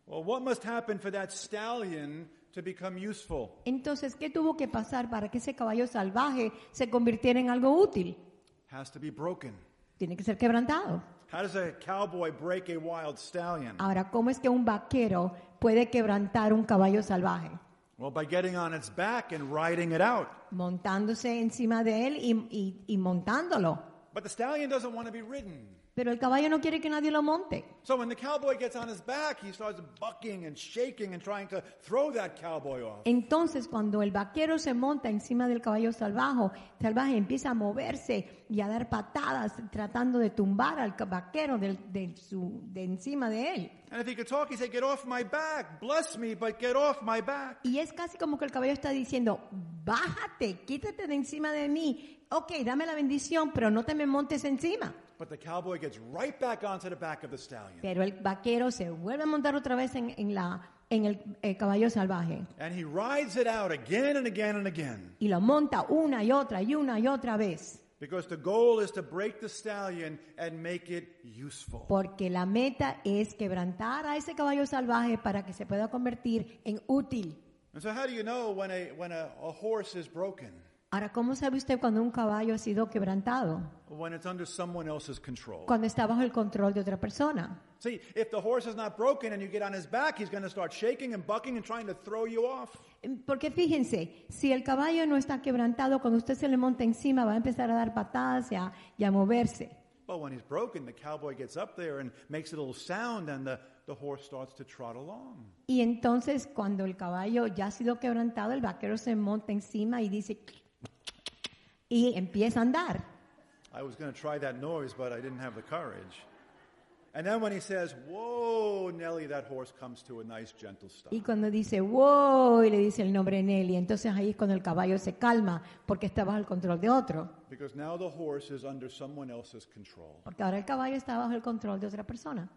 Well, what must happen for that stallion to become useful? Entonces, ¿qué tuvo que pasar para que ese caballo salvaje se convirtiera en algo útil? Has to be broken. Tiene que ser quebrantado. How does a cowboy break a wild stallion? Ahora, ¿cómo es que un vaquero puede quebrantar un caballo salvaje? Well, by getting on its back and riding it out. Montándose encima de él y, y- y montándolo. But the stallion doesn't want to be ridden. Pero el caballo no quiere que nadie lo monte. So when the cowboy gets on his back, he starts bucking and shaking and trying to throw that cowboy off. Entonces, cuando el vaquero se monta encima del caballo salvaje, salvaje empieza a moverse y a dar patadas tratando de tumbar al vaquero del- de, su, de encima de él. And if he could talk, he'd say, Get off my back. Bless me, but get off my back. Y es casi como que el caballo está diciendo, bájate, quítate de encima de mí. Ok, dame la bendición, pero no te me montes encima. But the cowboy gets right back onto the back of the stallion. Pero el vaquero se vuelve a montar otra vez en, en la, en el, eh, caballo salvaje And he rides it out again and again and again. y lo monta una y otra y una y otra vez. Because the goal is to break the stallion and make it useful. Porque la meta es quebrantar a ese caballo salvaje para que se pueda convertir en útil. And so, how do you know when a, when a, a horse is broken? Ahora, ¿cómo sabe usted cuando un caballo ha sido quebrantado? When it's under someone else's control. Cuando está bajo el control de otra persona. See, if the horse is not broken and you get on his back, he's going to start shaking and bucking and trying to throw you off. Porque fíjense, si el caballo no está quebrantado, cuando usted se le monta encima va a empezar a dar patadas y a, y a moverse. But when he's broken, the cowboy gets up there and makes a little sound, and the, the horse starts to trot along. Y entonces cuando el caballo ya ha sido quebrantado, el vaquero se monta encima y dice y empieza a andar. I was going to try that noise, but I didn't have the courage. And then when he says, Whoa, Nellie, that horse comes to a nice, gentle stop. Y cuando dice wow y le dice el nombre Nelly, entonces ahí es cuando el caballo se calma porque está bajo el control de otro. Because now the horse is under someone else's control. Porque ahora el caballo está bajo el control de otra persona.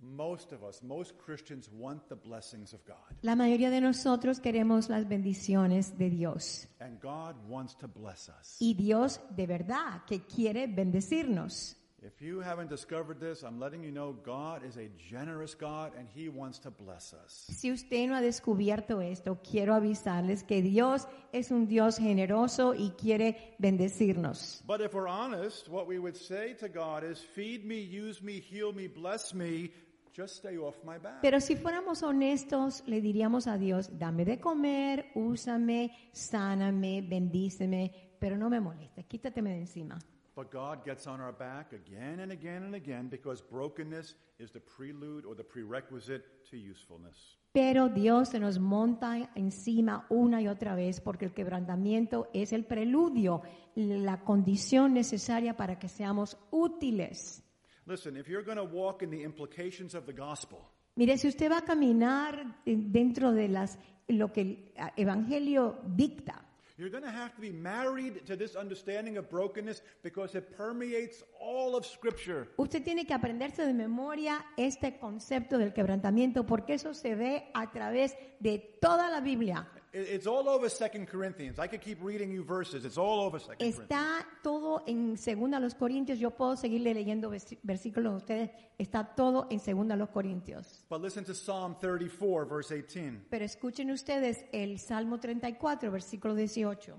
Most of us, most Christians want the blessings of God. La mayoría de nosotros queremos las bendiciones de Dios. And God wants to bless us. Y Dios de verdad que quiere bendecirnos. If you haven't discovered this, I'm letting you know God is a generous God and He wants to bless us. Si usted no ha descubierto esto, quiero avisarles que Dios es un Dios generoso y quiere bendecirnos. But if we're honest, what we would say to God is, Feed me, use me, heal me, bless me, just stay off my back. Pero si fuéramos honestos, le diríamos a Dios, dame de comer, úsame, sáname, bendíceme, pero no me molestes, quítateme de encima. But God gets on our back again and again and again because brokenness is the prelude or the prerequisite to usefulness. Pero Dios se nos monta encima una y otra vez porque el quebrantamiento es el preludio, la condición necesaria para que seamos útiles. Listen, if you're going to walk in the implications of the gospel, Mire, si usted va a caminar dentro de las lo que el evangelio dicta, You're going to have to be married to this understanding of brokenness because it permeates all of Scripture. usted tiene que aprenderse de memoria este concepto del quebrantamiento porque eso se ve a través de toda la Biblia. It- It's all over Second Corinthians. I could keep reading you verses. It's all over Second Corinthians. Está todo en Segunda los Corintios. Yo puedo seguirle leyendo versículos de ustedes. Está todo en Segunda los Corintios. But listen to Psalm 34, verse 18. Pero escuchen ustedes el Salmo 34, versículo 18.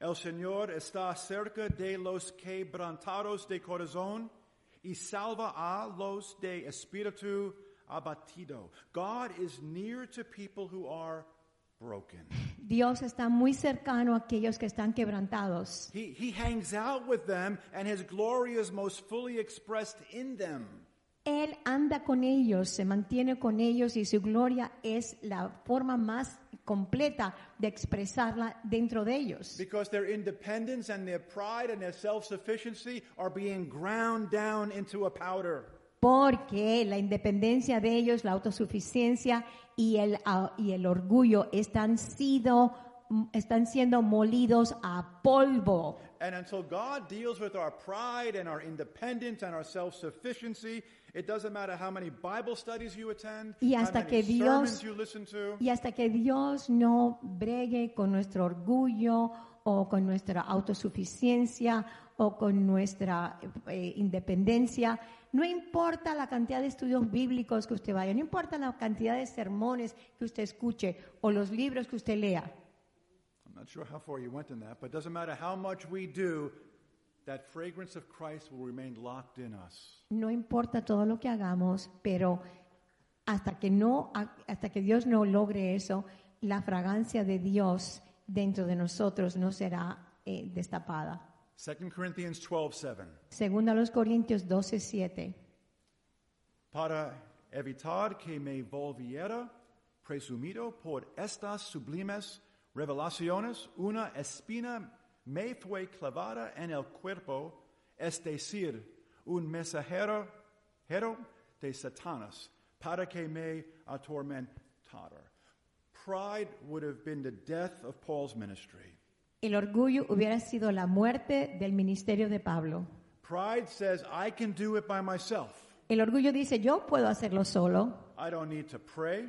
El Señor está cerca de los quebrantados de corazón y salva a los de espíritu abatido. God is near to people who are broken. Dios está muy cercano a aquellos que están quebrantados. He, he hangs out with them and his glory is most fully expressed in them. Él anda con ellos, se mantiene con ellos y su gloria es la forma más completa de expresarla dentro de ellos. Because their independence and their pride and their self-sufficiency are being ground down into a powder. Porque la independencia de ellos, la autosuficiencia y el, y el orgullo están, sido, están siendo molidos a polvo. And until God deals with our pride and our independence and our self-sufficiency, it doesn't matter how many Bible studies you attend, Y how hasta many que Dios- sermons you listen to. Y hasta que Dios no bregue con nuestro orgullo o con nuestra autosuficiencia o con nuestra eh, independencia, no importa la cantidad de estudios bíblicos que usted vaya, no importa la cantidad de sermones que usted escuche o los libros que usted lea, I'm not sure how far you went in that, but doesn't matter how much we do, that fragrance of Christ will remain locked in us. no importa todo lo que hagamos, pero hasta que no hasta que Dios no logre eso, la fragancia de Dios dentro de nosotros no será eh, destapada. 2 Corinthians 12:7. Segunda a los Corintios 12, 7. Para evitar que me volviera presumido por estas sublimes revelaciones, una espina me fue clavada en el cuerpo, es decir, un mensajero hero de Satanás, para que me atormentara. Pride would have been the death of Paul's ministry. El orgullo hubiera sido la muerte del ministerio de Pablo. Pride says, I can do it by myself. El orgullo dice, yo puedo hacerlo solo, I don't need to pray.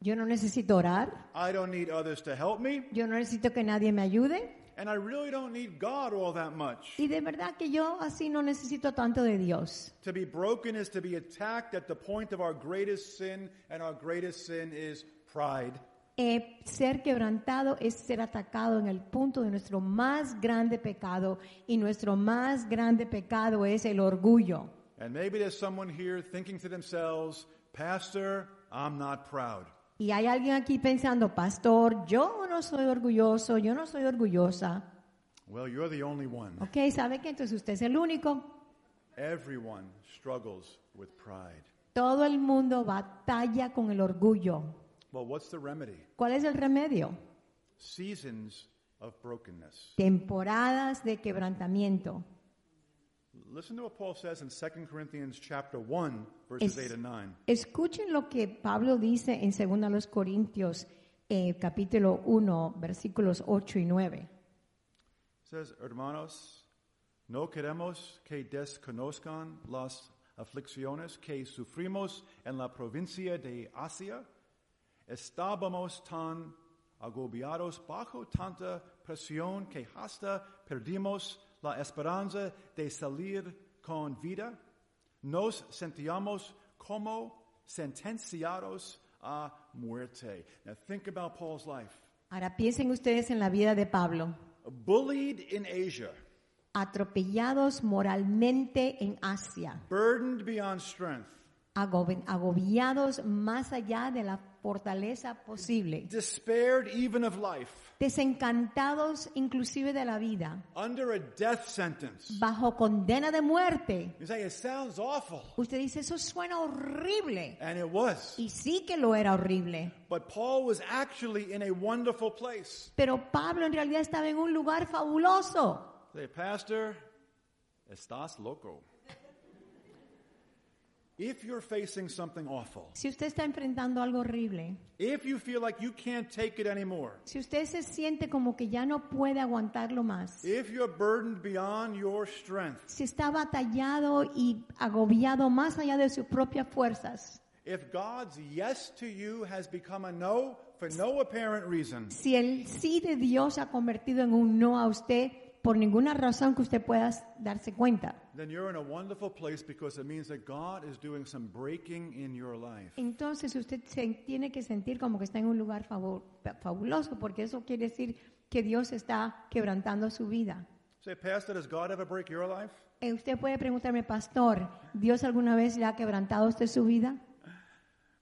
yo no necesito orar, I don't need others to help me. yo no necesito que nadie me ayude And I really don't need God all that much. y de verdad que yo así no necesito tanto de Dios. To be broken is to be attacked at the point of our greatest sin, and our greatest sin is pride. Eh, ser quebrantado es ser atacado en el punto de nuestro más grande pecado y nuestro más grande pecado es el orgullo. And maybe there's someone here thinking to themselves, Pastor, I'm not proud. Y hay alguien aquí pensando, pastor, yo no soy orgulloso, yo no soy orgullosa. Well, you're the only one. Ok, ¿sabe que entonces usted es el único? Everyone struggles with pride. Todo el mundo batalla con el orgullo. Well, what's the remedy? ¿Cuál es el remedio? Seasons of brokenness. Temporadas de quebrantamiento. Listen to what Paul says in 2 Corinthians chapter 1, verses Es- 8 and 9. Escuchen lo que Pablo dice en 2 los Corintios, eh, capítulo 1, versículos 8 y 9. says, hermanos, no queremos que desconozcan las aflicciones que sufrimos en la provincia de Asia. Estábamos tan agobiados bajo tanta presión que hasta perdimos la esperanza de salir con vida. Nos sentíamos como sentenciados a muerte. Now think about Paul's life. Ahora piensen ustedes en la vida de Pablo. Bullied in Asia. Atropellados moralmente en Asia. burdened beyond strength, agobi- agobiados más allá de la fortaleza posible, despaired even of life, desencantados inclusive de la vida, under a death sentence. bajo condena de muerte. You say, it sounds awful. Usted dice, eso suena horrible. And it was. Y sí que lo era horrible. But Paul was actually in a wonderful place. Pero Pablo en realidad estaba en un lugar fabuloso. Say, Pastor, estás loco. If you're facing something awful, Si usted está enfrentando algo horrible, if you feel like you can't take it anymore, si usted se siente como que ya no puede aguantarlo más, if you're burdened beyond your strength, si está batallado y agobiado más allá de sus propias fuerzas, if God's yes to you has become a no for no apparent reason, si el sí de Dios se ha convertido en un no a usted por ninguna razón que usted pueda darse cuenta, then you're in a wonderful place because it means that God is doing some breaking in your life. entonces usted se tiene que sentir como que está en un lugar fabu- fabuloso, porque eso quiere decir que Dios está quebrantando su vida. Say, Pastor, does God ever break your life? Eh, usted puede preguntarme, pastor, ¿Dios alguna vez le ha quebrantado a usted su vida?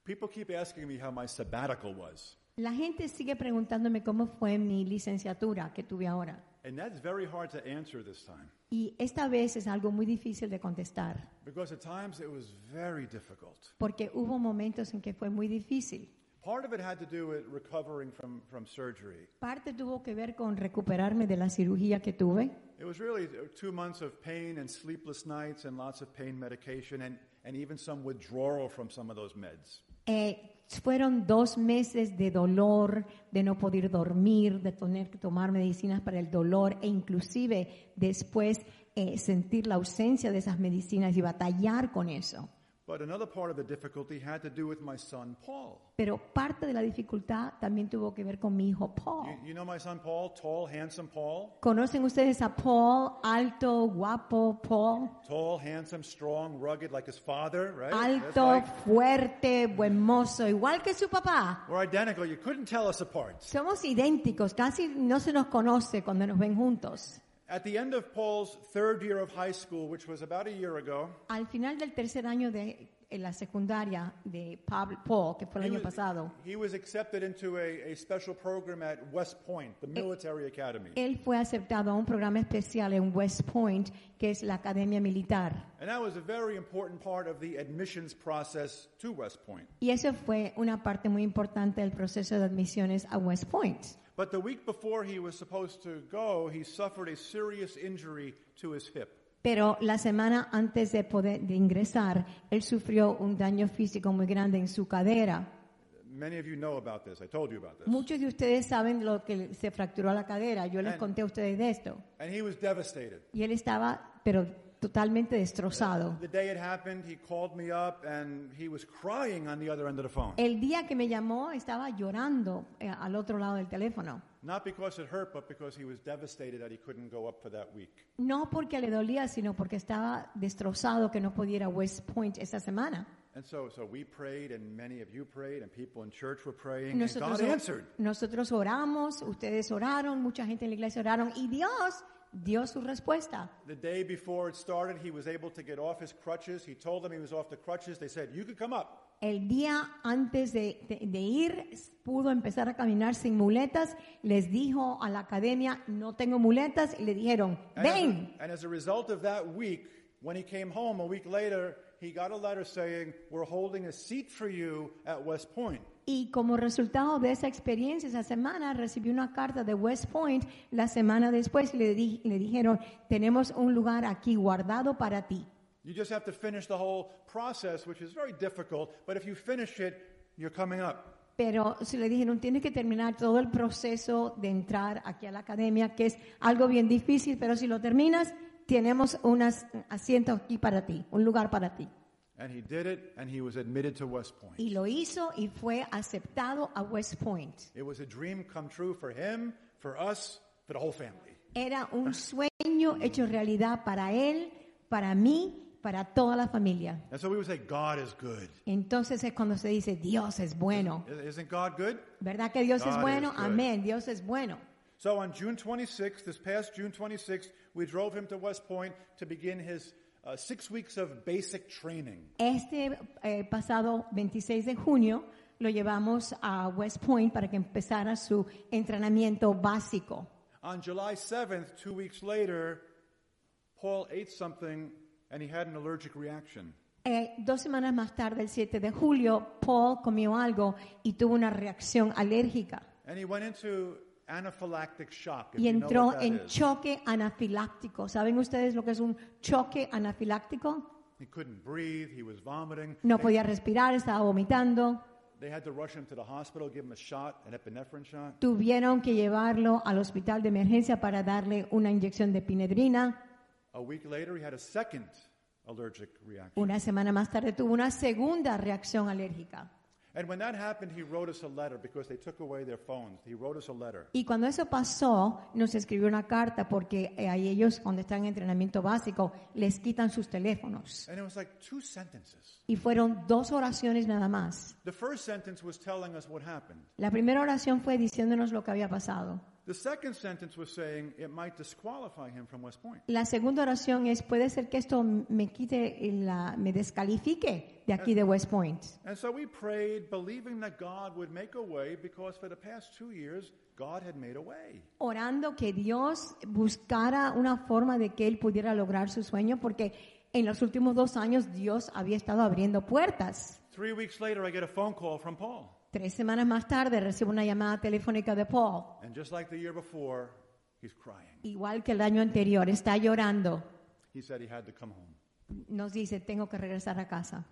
People keep asking me how my sabbatical was. La gente sigue preguntándome cómo fue mi licenciatura que tuve ahora. And that's very hard to answer this time Y esta vez es algo muy difícil de contestar, because at times it was very difficult. porque hubo momentos en que fue muy difícil. Part of it had to do with recovering from, from surgery. Parte tuvo que ver con recuperarme de la cirugía que tuve. It was really two months of pain and sleepless nights and lots of pain medication and, and even some withdrawal from some of those meds. Eh, fueron dos meses de dolor, de no poder dormir, de tener que tomar medicinas para el dolor e inclusive después eh, sentir la ausencia de esas medicinas y batallar con eso. But another part of the difficulty had to do with my son, Paul. Pero parte de la dificultad también tuvo que ver con mi hijo Paul. You, you know my son, Paul? Tall, handsome Paul? ¿Conocen ustedes a Paul? Alto, guapo, Paul. Tall, handsome, strong, rugged like his father, right? Alto, right. fuerte, buen mozo, igual que su papá. We're identical. You couldn't tell us apart. Somos idénticos, casi no se nos conoce cuando nos ven juntos. At the end of Paul's third year of high school, which was about a year ago, Al final del tercer año de en la secundaria de Pablo, Paul, que fue el he año was, pasado, he was accepted into a, a special program at West Point, the military academy. él fue aceptado a un programa especial en West Point, que es la Academia Militar. And that was a very important part of the admissions process to West Point. Y eso fue una parte muy importante del proceso de admisiones a West Point. But the week before he was supposed to go, he suffered a serious injury to his hip. Pero la semana antes de poder de ingresar, él sufrió un daño físico muy grande en su cadera. Many of you know about this. I told you about this. Muchos de ustedes saben lo que se fracturó la cadera. Yo les And- conté a ustedes de esto. And he was devastated. Y él estaba, pero totalmente destrozado. The day it happened, he called me up and he was crying on the other end of the phone. El día que me llamó estaba llorando eh, al otro lado del teléfono. Not because it hurt, but because he was devastated that he couldn't go up for that week. No porque le dolía, sino porque estaba destrozado que no pudiera West Point esa semana. And so, so we prayed, and many of you prayed, and people in church were praying, and Nosotros, nosotros oramos, ustedes oraron, mucha gente en la iglesia oraron y Dios dio su respuesta. The day before it started, he was able to get off his crutches. He told them he was off the crutches. They said, You could come up. El día antes de, de- de ir pudo empezar a caminar sin muletas, les dijo a la academia, no tengo muletas, y le dijeron, And as, ven. a, and as a result of that week, when he came home a week later, he got a letter saying, We're holding a seat for you at West Point. Y como resultado de esa experiencia, esa semana recibió una carta de West Point la semana después le, di- le dijeron, tenemos un lugar aquí guardado para ti. You just have to finish the whole process, which is very difficult, but if you finish it, you're coming up. Pero se le dijeron, tienes que terminar todo el proceso de entrar aquí a la academia, que es algo bien difícil, pero si lo terminas, tenemos unos asientos aquí para ti, un lugar para ti. And he did it, and he was admitted to West Point. Y lo hizo y fue aceptado a West Point. It was a dream come true for him, for us, for the whole family. Era un sueño hecho realidad para él, para mí, para toda la familia. And so we would say, God is good. Entonces es cuando se dice Dios es bueno. Isn't God good? ¿Verdad que Dios es bueno? Amén, Dios es bueno. So on June 26th, this past June 26th, we drove him to West Point to begin his uh, six weeks of basic training. Este eh, pasado 26 de junio lo llevamos a West Point para que empezara su entrenamiento básico. On July 7th, two weeks later, Paul ate something and he had an allergic reaction. Eh, dos semanas más tarde, el 7 de julio, Paul comió algo y tuvo una reacción alérgica And he went into y entró en is. choque anafiláctico. ¿Saben ustedes lo que es un choque anafiláctico? He couldn't breathe. He was vomiting. no podía respirar, estaba vomitando. They had to rush him to the hospital, give him a shot, an epinephrine shot. Tuvieron que llevarlo al hospital de emergencia para darle una inyección de pinedrina. A week later, he had a second allergic reaction. Una semana más tarde tuvo una segunda reacción alérgica. And when that happened, he wrote us a letter because they took away their phones. He wrote us a letter. Y cuando eso pasó, nos escribió una carta porque eh, a ellos, cuando están en entrenamiento básico, les quitan sus teléfonos. And it was like two sentences. Y fueron dos oraciones nada más. The first sentence was telling us what happened. La primera oración fue diciéndonos lo que había pasado. The second sentence was saying it might disqualify him from West Point. La segunda oración es, puede ser que esto me quite, la, me descalifique de aquí de West Point. And so we prayed, believing that God would make a way because for the past two years, God had made a way. Orando que Dios buscara una forma de que él pudiera lograr su sueño porque en los últimos dos años Dios había estado abriendo puertas. Three weeks later, I get a phone call from Paul. Tres semanas más tarde recibo una llamada telefónica de Paul. And just like the year before, he's crying. Igual que el año anterior, está llorando. He said he had to come home. Nos dice, tengo que regresar a casa.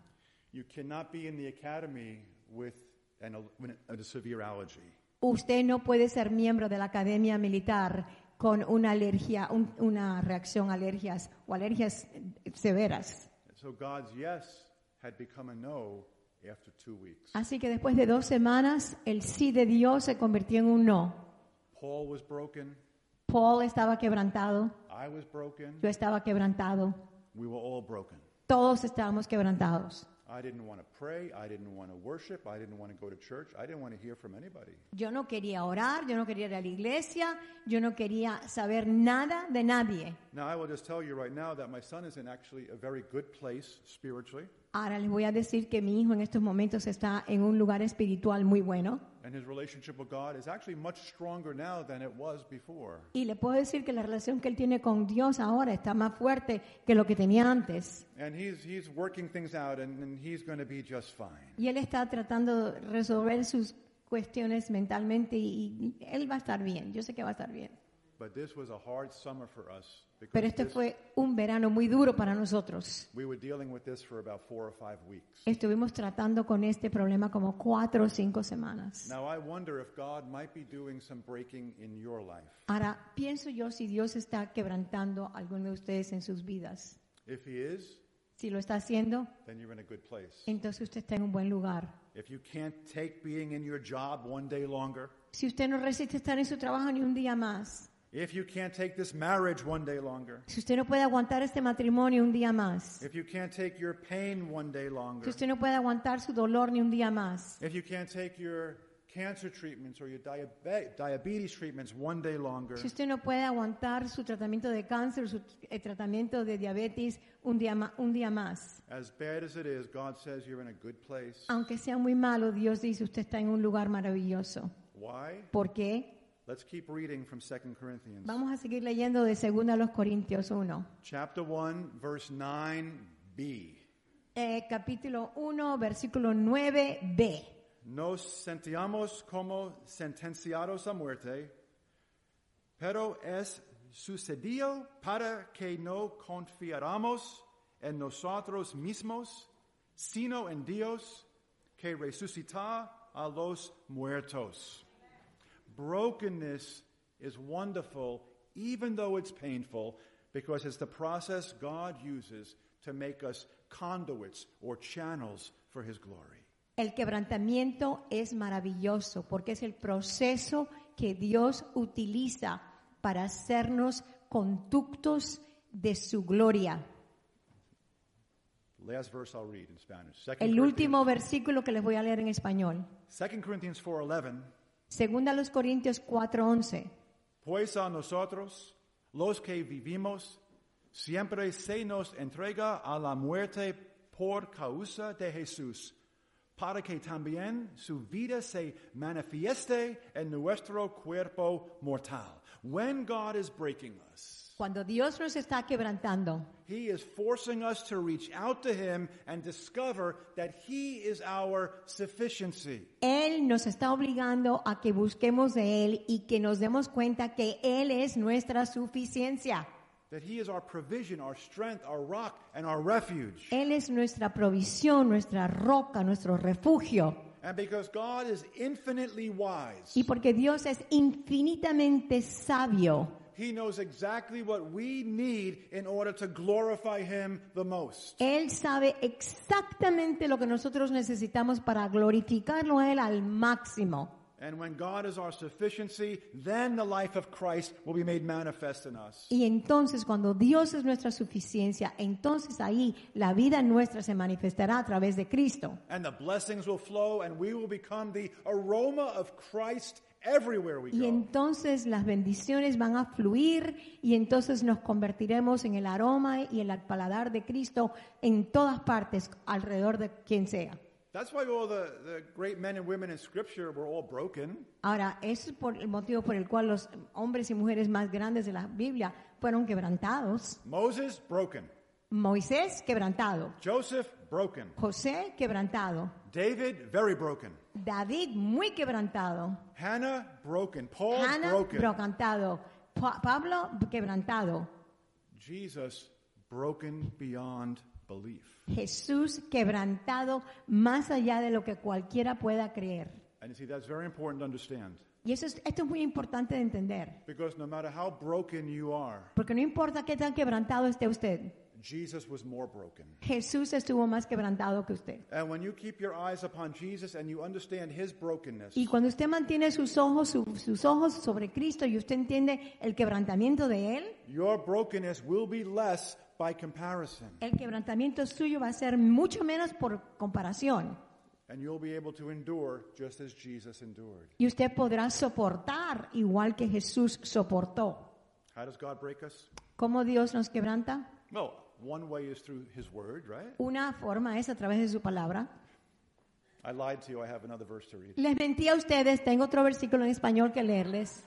You cannot be in the academy with an, a severe allergy. Usted no puede ser miembro de la academia militar con una alergia, un- una reacción a alergias o alergias severas. So God's yes had become a no. Así que después de dos semanas, el sí de Dios se convirtió en un no. Paul was broken. Paul estaba quebrantado, I was broken. yo estaba quebrantado, We were all broken. todos estábamos quebrantados. I didn't want to pray. I didn't want to worship. I didn't want to go to church. I didn't want to hear from anybody. Yo no quería orar, yo no quería ir a la iglesia, yo no quería saber nada de nadie. Ahora les voy a decir que mi hijo en estos momentos está en un lugar espiritual muy bueno. and his relationship with God is actually much stronger now than it was before. Y le puedo decir que la relación que él tiene con Dios ahora está más fuerte que lo que tenía antes. And he's, he's working things out, and, and he's going to be just fine. Y él está tratando de resolver sus cuestiones mentalmente y, él va a estar bien. Yo sé que va a estar bien. But this was a hard summer for us Pero este fue un verano muy duro para nosotros. we were dealing with this for about four or five weeks. Estuvimos tratando con este problema como cuatro o cinco semanas. Now, I wonder if God might be doing some breaking in your life. Ahora, pienso yo si Dios está quebrantando a alguno de ustedes en sus vidas. If He is, Si lo está haciendo, then you're in a good place. entonces usted está en un buen lugar. If you can't take being in your job one day longer, Si usted no resiste estar en su trabajo ni un día más, if you can't take this marriage one day longer, si usted no puede aguantar este matrimonio un día más, if you can't take your pain one day si longer, usted no puede aguantar su dolor ni un día más, if you can't take your cancer treatments or your diabe- diabetes treatments one day longer, si usted no puede aguantar su tratamiento de cáncer, su eh, tratamiento de diabetes un día, ma- un día más, as bad as it is, God says you're in a good place. aunque sea muy malo, Dios dice usted está en un lugar maravilloso. Why? ¿Por qué? Let's keep reading from 2 Corinthians. Vamos a seguir leyendo de 2 a los Corintios 1. Chapter 1, verse 9b. Eh, capítulo 1, versículo 9b. Nos sentíamos como sentenciados a muerte, pero es sucedido para que no confiáramos en nosotros mismos, sino en Dios que resucita a los muertos. Brokenness is wonderful, even though it's painful, because it's the process God uses to make us conduits or channels for His glory. El quebrantamiento es maravilloso porque es el proceso que Dios utiliza para hacernos conductos de su gloria. Last verse I'll read in Spanish. Second El último versículo que les voy a leer en español. 2 Corinthians 4:11, Segunda los Corintios 4:11. pues a nosotros, los que vivimos, siempre se nos entrega a la muerte por causa de Jesús, para que también su vida se manifieste en nuestro cuerpo mortal. When God is breaking us, Cuando Dios nos está quebrantando, He is forcing us to reach out to Him and discover that He is our sufficiency. Él nos está obligando a que busquemos de Él y que nos demos cuenta que Él es nuestra suficiencia. that He is our provision, our strength, our rock, and our refuge. Él es nuestra provisión, nuestra roca, nuestro refugio. And because God is infinitely wise, Y porque Dios es infinitamente sabio, He knows exactly what we need in order to glorify Him the most. Él sabe exactamente lo que nosotros necesitamos para glorificarlo a Él al máximo. And when God is our sufficiency, then the life of Christ will be made manifest in us. Y entonces cuando Dios es nuestra suficiencia, entonces ahí la vida nuestra se manifestará a través de Cristo. And the blessings will flow, and we will become the aroma of Christ everywhere we Y go. entonces las bendiciones van a fluir y entonces nos convertiremos en el aroma y el paladar de Cristo en todas partes, alrededor de quien sea. That's why all the, the great men and women in Scripture were all broken. Ahora, es por el motivo por el cual los hombres y mujeres más grandes de la Biblia fueron quebrantados. Moses, broken. Moisés, quebrantado. Joseph, broken. José, quebrantado. David, very broken. David, muy quebrantado. Hannah, broken. Paul, Hannah, broken. quebrantado. Pa- Pablo, quebrantado. Jesus, broken beyond belief. Jesús, quebrantado más allá de lo que cualquiera pueda creer. And you see, that's very important to understand. Y eso es, esto es muy importante de entender. Because no matter how broken you are, Porque no importa qué tan quebrantado esté usted, Jesus was more broken. Jesús estuvo más quebrantado que usted. And when you keep your eyes upon Jesus and you understand his brokenness, Y cuando usted mantiene sus ojos, su- sus ojos sobre Cristo y usted entiende el quebrantamiento de Él, your brokenness will be less by comparison. el quebrantamiento suyo va a ser mucho menos por comparación. And you'll be able to endure just as Jesus endured. Y usted podrá soportar igual que Jesús soportó. How does God break us? ¿Cómo Dios nos quebranta? Well, one way is through his word, right? Una forma es a través de su palabra. I lied to you. I have another verse to read. Les mentí a ustedes, tengo otro versículo en español que leerles.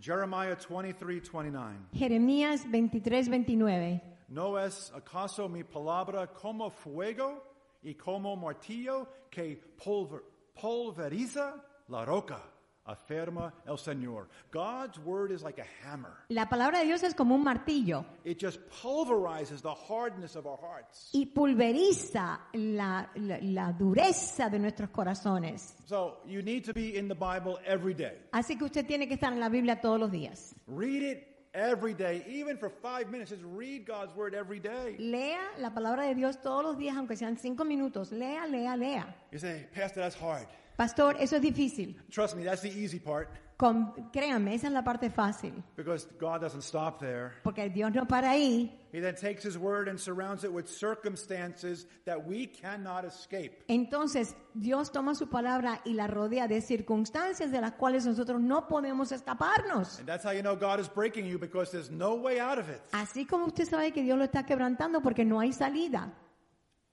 Jeremiah 23, 29. Jeremías 23, 29. ¿No es acaso mi palabra como fuego y como martillo que pulver- pulveriza la roca? Afirma el Señor. God's word is like a hammer. La palabra de Dios es como un martillo It just pulverizes the hardness of our hearts. y pulveriza la, la- la dureza de nuestros corazones. So you need to be in the Bible every day. Así que usted tiene que estar en la Biblia todos los días. Read it every day, even for five minutes. Just read God's word every day. Lea la palabra de Dios todos los días, aunque sean cinco minutos. Lea, lea, lea. You say, Pastor, that's hard. Pastor, eso es difícil. Trust me, that's the easy part Con- créanme, esa es la parte fácil. because God doesn't stop there. Porque Dios no para ahí. He then takes his word and surrounds it with circumstances that we cannot escape. Entonces, Dios toma su palabra y la rodea de circunstancias de las cuales nosotros no podemos escaparnos. And that's how you know God is breaking you because there's no way out of it. Así como usted sabe que Dios lo está quebrantando porque no hay salida.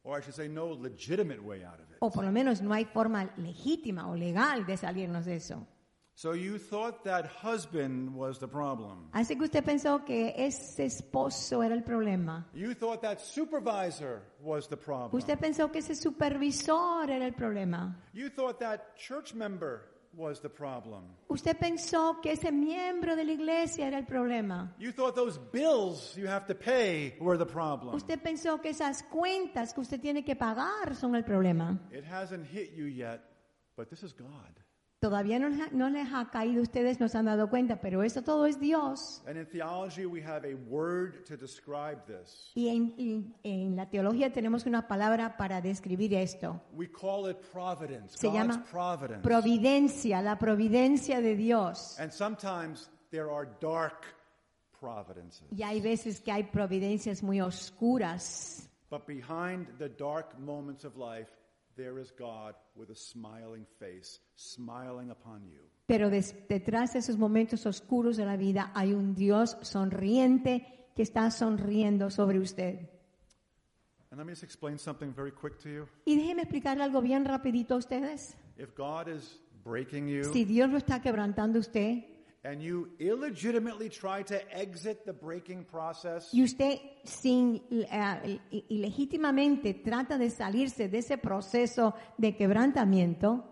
Or I should say, no legitimate way out of it. O por lo menos no hay forma legítima o legal de salirnos de eso. So you thought that husband was the problem. Así que usted pensó que ese esposo era el problema. You thought that supervisor was the problem. Usted pensó que ese supervisor era el problema. You thought that church member was the problem. Usted pensó que ese miembro de la iglesia era el problema. You thought those bills you have to pay were the problem. Usted pensó que esas cuentas que usted tiene que pagar son el problema. It hasn't hit you yet, but this is God. Todavía no, les ha- no les ha caído, ustedes no se han dado cuenta, pero eso todo es Dios. And in theology, we have a word to describe this. Y en, y en la teología tenemos una palabra para describir esto. We call it providence, Se God's llama providence. providencia, la providencia de Dios. and sometimes there are dark providences. Y hay veces que hay providencias muy oscuras, But behind the dark moments of life, there is God with a smiling face, smiling upon you. pero des- detrás de esos momentos oscuros de la vida hay un Dios sonriente que está sonriendo sobre usted. And let me just explain something very quick to you. Y déjenme explicarle algo bien rapidito a ustedes. If God is breaking you Si Dios lo está quebrantando a usted and you illegitimately try to exit the breaking process, y usted sin eh, ilegítimamente trata de salirse de ese proceso de quebrantamiento,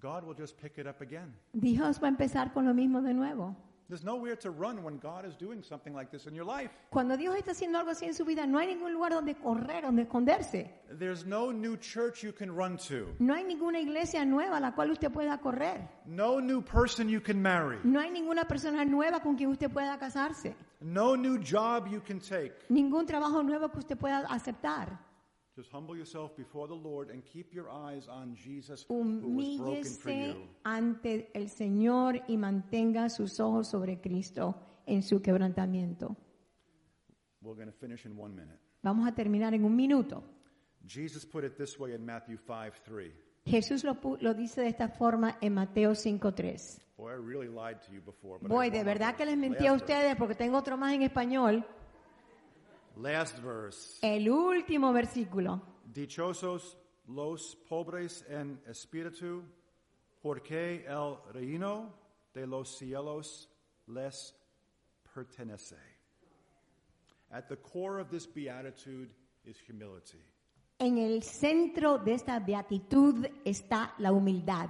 God will just pick it up again. Dios va a empezar con lo mismo de nuevo. There's nowhere to run when God is doing something like this in your life. Cuando Dios está haciendo algo así en su vida, no hay ningún lugar donde correr, donde esconderse. There's no new church you can run to, No hay ninguna iglesia nueva a la cual usted pueda correr. no new person you can marry, No hay ninguna persona nueva con quien usted pueda casarse. no new job you can take. Ningún trabajo nuevo que usted pueda aceptar. Just humble yourself before the Lord and keep your eyes on Jesus who was broken for Humíllese ante el Señor y mantenga sus ojos sobre Cristo en su quebrantamiento. We're going to finish in one minute. Vamos a terminar en un minuto. Jesus put it this way in Matthew 5 3. Jesús lo, lo dice de esta forma en Mateo 5.3. Boy, I really lied to you before. But I Voy, de verdad que les mentí a ustedes porque tengo otro más en español. Last verse. El último versículo. Dichosos los pobres en espíritu, porque el reino de los cielos les pertenece. At the core of this beatitude is humility. En el centro de esta beatitud está la humildad.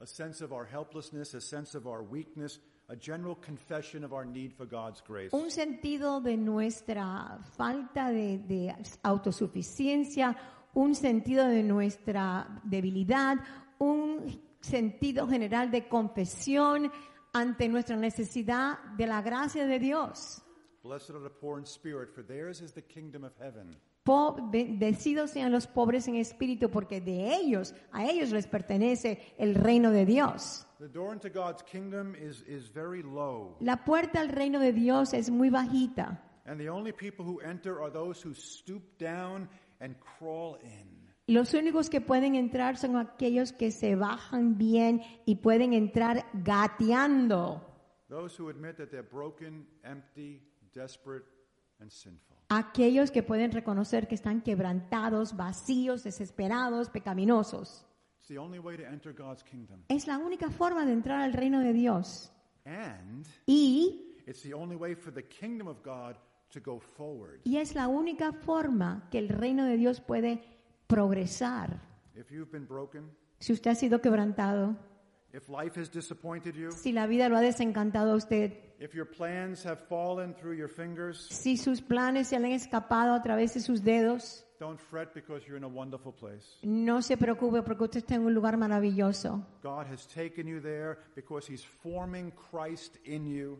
A sense of our helplessness, a sense of our weakness, a general confession of our need for God's grace. Un sentido de nuestra falta de, de autosuficiencia, un sentido de nuestra debilidad, un sentido general de confesión ante nuestra necesidad de la gracia de Dios. Blessed are the poor in spirit, for theirs is the kingdom of heaven. Bendecidos sean los pobres en espíritu, porque de ellos, a ellos les pertenece el reino de Dios. The door into God's kingdom is, is very low. La puerta al reino de Dios es muy bajita. And the only people who enter are those who stoop down and crawl in. Los únicos que pueden entrar son aquellos que se bajan bien y pueden entrar gateando. Those who admit that they're broken, empty, desperate, and sinful. Aquellos que pueden reconocer que están quebrantados, vacíos, desesperados, pecaminosos. Es la única forma de entrar al reino de Dios. And Y, it's the only way for the kingdom of God to go forward. y es la única forma que el reino de Dios puede progresar. If you've been broken, Si usted ha sido quebrantado, if life has disappointed you, si la vida lo ha desencantado a usted, if your plans have fallen through your fingers, si sus planes se han escapado a través de sus dedos, don't fret because you're in a wonderful place. no se preocupe porque usted está en un lugar maravilloso. God has taken you there because He's forming Christ in you.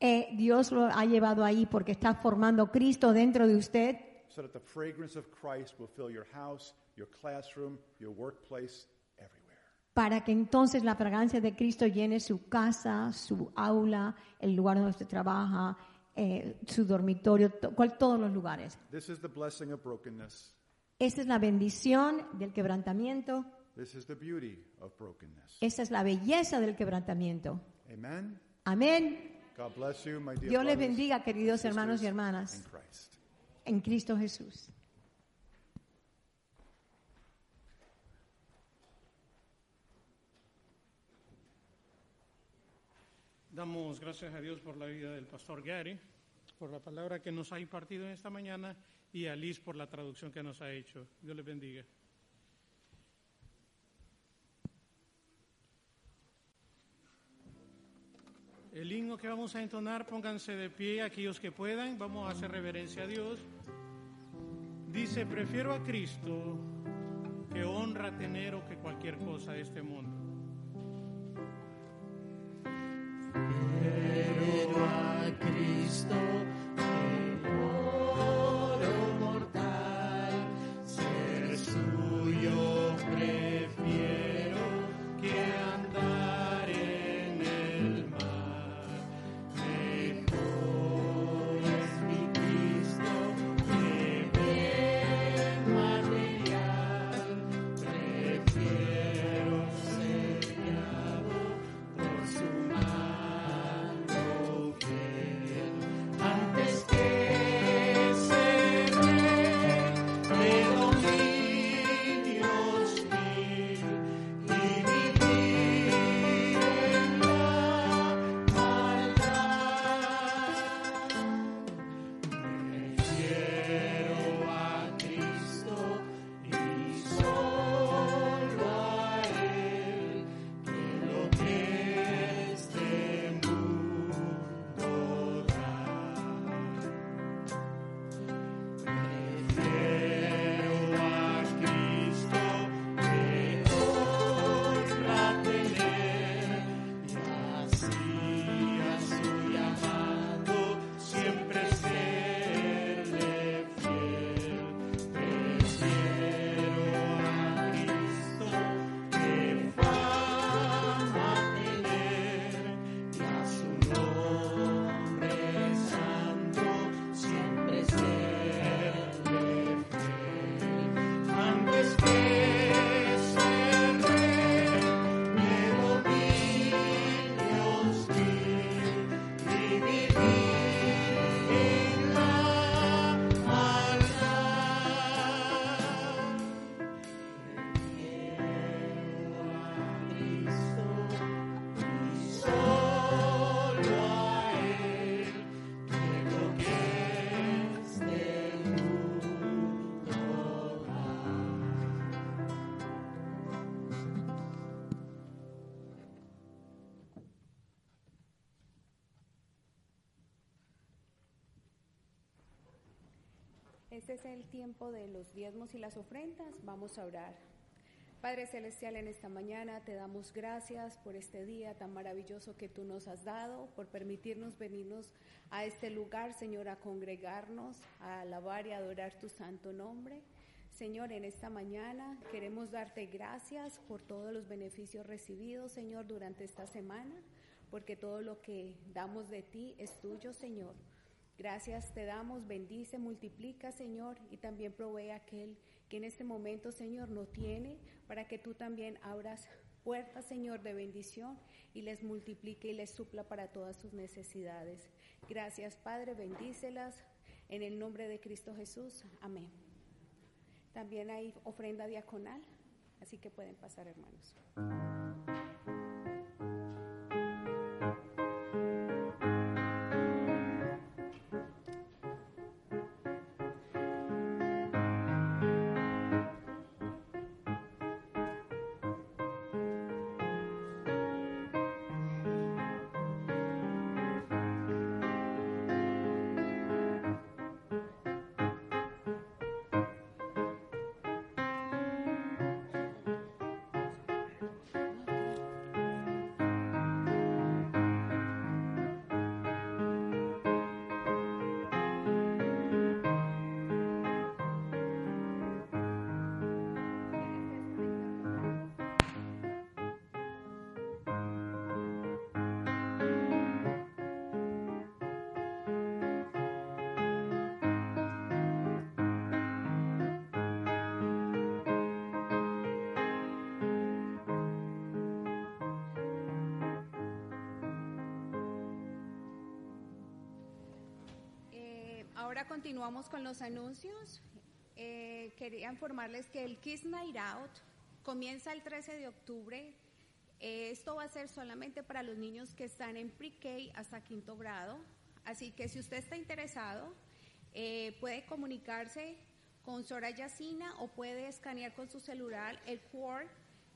Eh, Dios lo ha llevado ahí porque está formando Cristo dentro de usted so that the fragrance of Christ will fill your house, your classroom, your workplace. Para que entonces la fragancia de Cristo llene su casa, su aula, el lugar donde usted trabaja, eh, su dormitorio, to- cual- todos los lugares. This is the blessing of brokenness. Esa es la bendición del quebrantamiento, This is the beauty of brokenness. esa es la belleza del quebrantamiento. Amen. Amén. God bless you, my dear Dios les bendiga, queridos hermanos y hermanas, en Cristo Jesús. Damos gracias a Dios por la vida del pastor Gary, por la palabra que nos ha impartido en esta mañana y a Liz por la traducción que nos ha hecho. Dios les bendiga. El himno que vamos a entonar, pónganse de pie aquellos que puedan, vamos a hacer reverencia a Dios. Dice, prefiero a Cristo que honra tener o que cualquier cosa de este mundo. Este es el tiempo de los diezmos y las ofrendas. Vamos a orar. Padre Celestial, en esta mañana te damos gracias por este día tan maravilloso que tú nos has dado, por permitirnos venirnos a este lugar, Señor, a congregarnos, a alabar y adorar tu santo nombre. Señor, en esta mañana queremos darte gracias por todos los beneficios recibidos, Señor, durante esta semana, porque todo lo que damos de ti es tuyo, Señor. Gracias te damos, bendice, multiplica, Señor, y también provee a aquel que en este momento, Señor, no tiene, para que tú también abras puertas, Señor, de bendición y les multiplique y les supla para todas sus necesidades. Gracias, Padre, bendícelas en el nombre de Cristo Jesús. Amén. También hay ofrenda diaconal, así que pueden pasar, hermanos. Continuamos con los anuncios. Eh, quería informarles que el Kiss Night Out comienza el 13 de octubre. Eh, esto va a ser solamente para los niños que están en pre-K hasta quinto grado. Así que si usted está interesado, eh, puede comunicarse con Sora Yacina o puede escanear con su celular el QR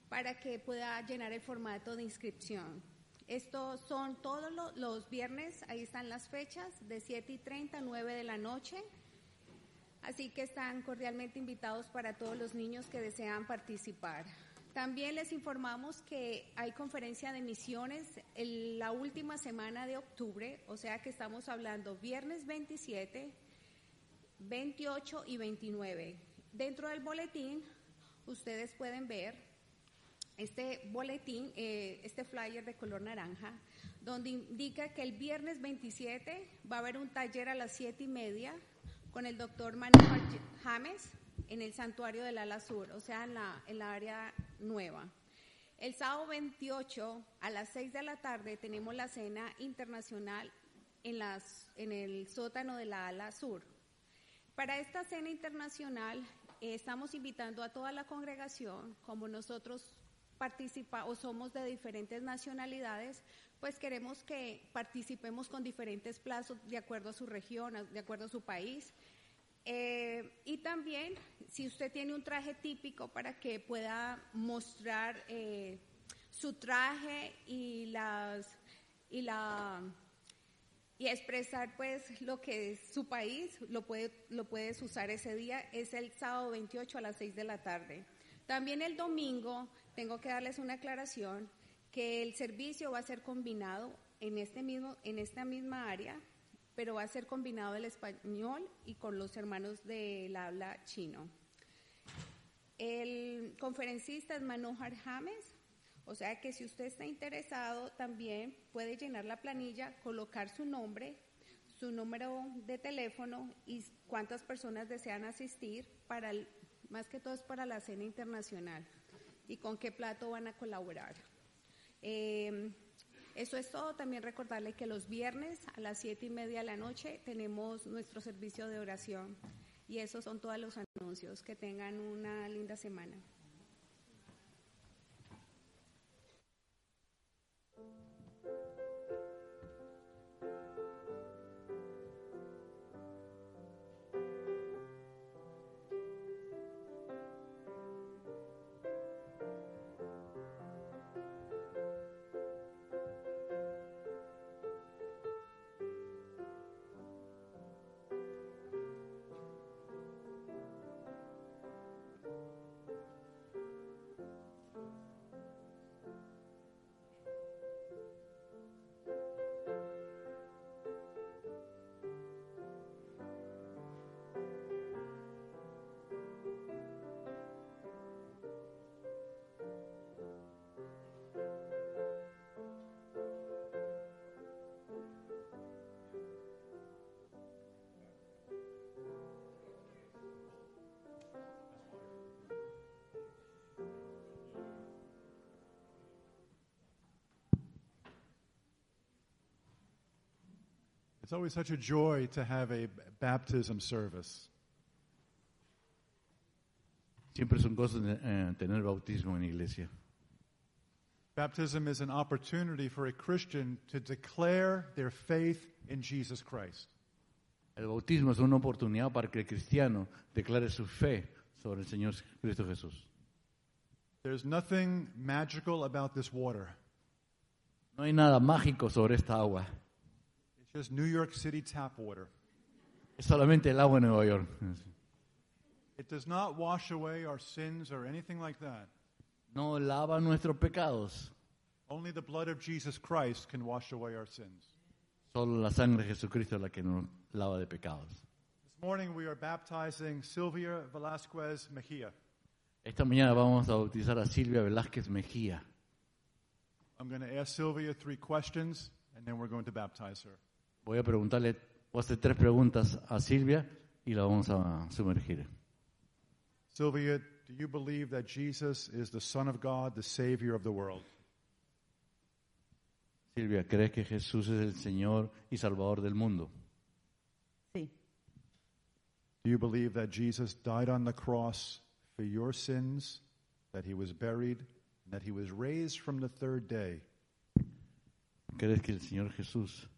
para que pueda llenar el formato de inscripción. Estos son todos lo- los viernes, ahí están las fechas, de 7 y 30 a 9 de la noche. Así que están cordialmente invitados para todos los niños que desean participar. También les informamos que hay conferencia de misiones en la última semana de octubre, o sea que estamos hablando viernes 27, 28 y 29. Dentro del boletín ustedes pueden ver este boletín, eh, este flyer de color naranja, donde indica que el viernes 27 va a haber un taller a las 7 y media con el doctor Manuel James en el santuario del Ala Sur, o sea, en la, en la área nueva. El sábado 28 a las 6 de la tarde tenemos la cena internacional en, las, en el sótano de la Ala Sur. Para esta cena internacional eh, estamos invitando a toda la congregación, como nosotros participa o somos de diferentes nacionalidades, pues queremos que participemos con diferentes plazos de acuerdo a su región, de acuerdo a su país. Eh, y también, si usted tiene un traje típico para que pueda mostrar eh, su traje y las y la y expresar pues lo que es su país, lo, puede, lo puedes usar ese día, es el sábado 28 a las 6 de la tarde. También el domingo, tengo que darles una aclaración, que el servicio va a ser combinado en, este mismo, en esta misma área, pero va a ser combinado el español y con los hermanos del habla chino. El conferencista es Manohar James, o sea que si usted está interesado también puede llenar la planilla, colocar su nombre, su número de teléfono y cuántas personas desean asistir para el- más que todo es para la cena internacional y con qué plato van a colaborar. Eh, eso es todo. También recordarle que los viernes a las siete y media de la noche tenemos nuestro servicio de oración. Y esos son todos los anuncios. Que tengan una linda semana. Always such a joy to have a baptism service. Siempre son cosas eh, tener bautismo en la iglesia. Baptism is an opportunity for a Christian to declare their faith in Jesus Christ. El bautismo es una oportunidad para que el cristiano declare su fe sobre el Señor Cristo Jesús. There's nothing magical about this water. No hay nada mágico sobre esta agua. Just New York City tap water. Es solamente el agua de Nueva York. It does not wash away our sins or anything like that. No lava nuestros pecados. Only the blood of Jesus Christ can wash away our sins. Solo la sangre de Jesucristo es la que nos lava de pecados. This morning we are baptizing Sylvia Velasquez Mejia. Esta mañana vamos a bautizar a Silvia Velázquez Mejía. I'm going to ask Sylvia three questions and then we're going to baptize her. Voy a preguntarle, voy a hacer tres preguntas a Silvia y la vamos a sumergir. Sylvia, do you believe that Jesus is the Son of God, the Savior of the world? Silvia, ¿crees que Jesús es el Señor y Salvador del mundo? Sí, Do you believe that Jesus died on the cross for your sins, that he was buried, and that he was raised from the third day? ¿Crees que el Señor Jesús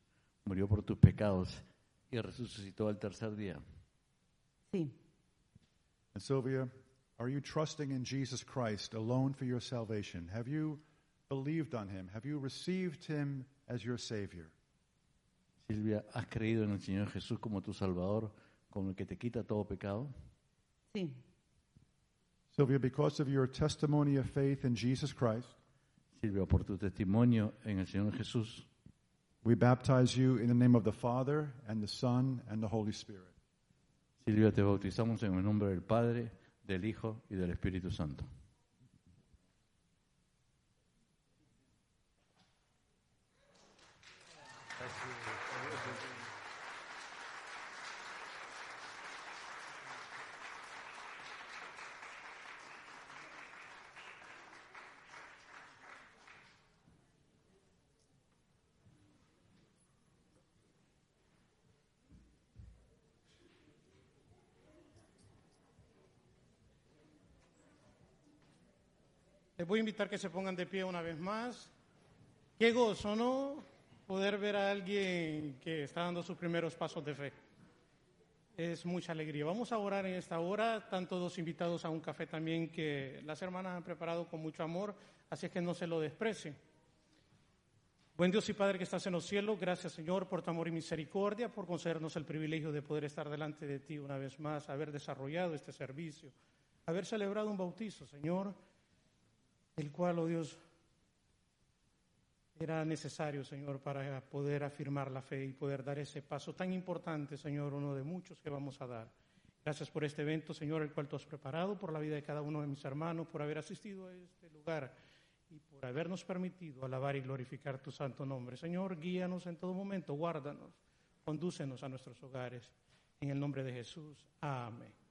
murió por tus pecados y resucitó al tercer día? sí, And Sylvia, are you trusting in Jesus Christ alone for your salvation? Have you believed on him? Have you received him as your Savior? Silvia, ¿has creído en el Señor Jesús como tu Salvador, como el que te quita todo pecado? sí, Sylvia, because of your testimony of faith in Jesus Christ, Silvia, por tu testimonio en el Señor Jesús, we baptize you in the name of the Father and the Son and the Holy Spirit. Silvia, te bautizamos en el nombre del Padre, del Hijo y del Espíritu Santo. Voy a invitar que se pongan de pie una vez más. Qué gozo, ¿no? Poder ver a alguien que está dando sus primeros pasos de fe. Es mucha alegría. Vamos a orar en esta hora. Están todos invitados a un café también que las hermanas han preparado con mucho amor, así es que no se lo desprecien. Buen Dios y Padre que estás en los cielos, gracias Señor por tu amor y misericordia, por concedernos el privilegio de poder estar delante de ti una vez más, haber desarrollado este servicio, haber celebrado un bautizo, Señor el cual, oh Dios, era necesario, Señor, para poder afirmar la fe y poder dar ese paso tan importante, Señor, uno de muchos que vamos a dar. Gracias por este evento, Señor, el cual tú has preparado, por la vida de cada uno de mis hermanos, por haber asistido a este lugar y por habernos permitido alabar y glorificar tu santo nombre. Señor, guíanos en todo momento, guárdanos, condúcenos a nuestros hogares. En el nombre de Jesús. Amén.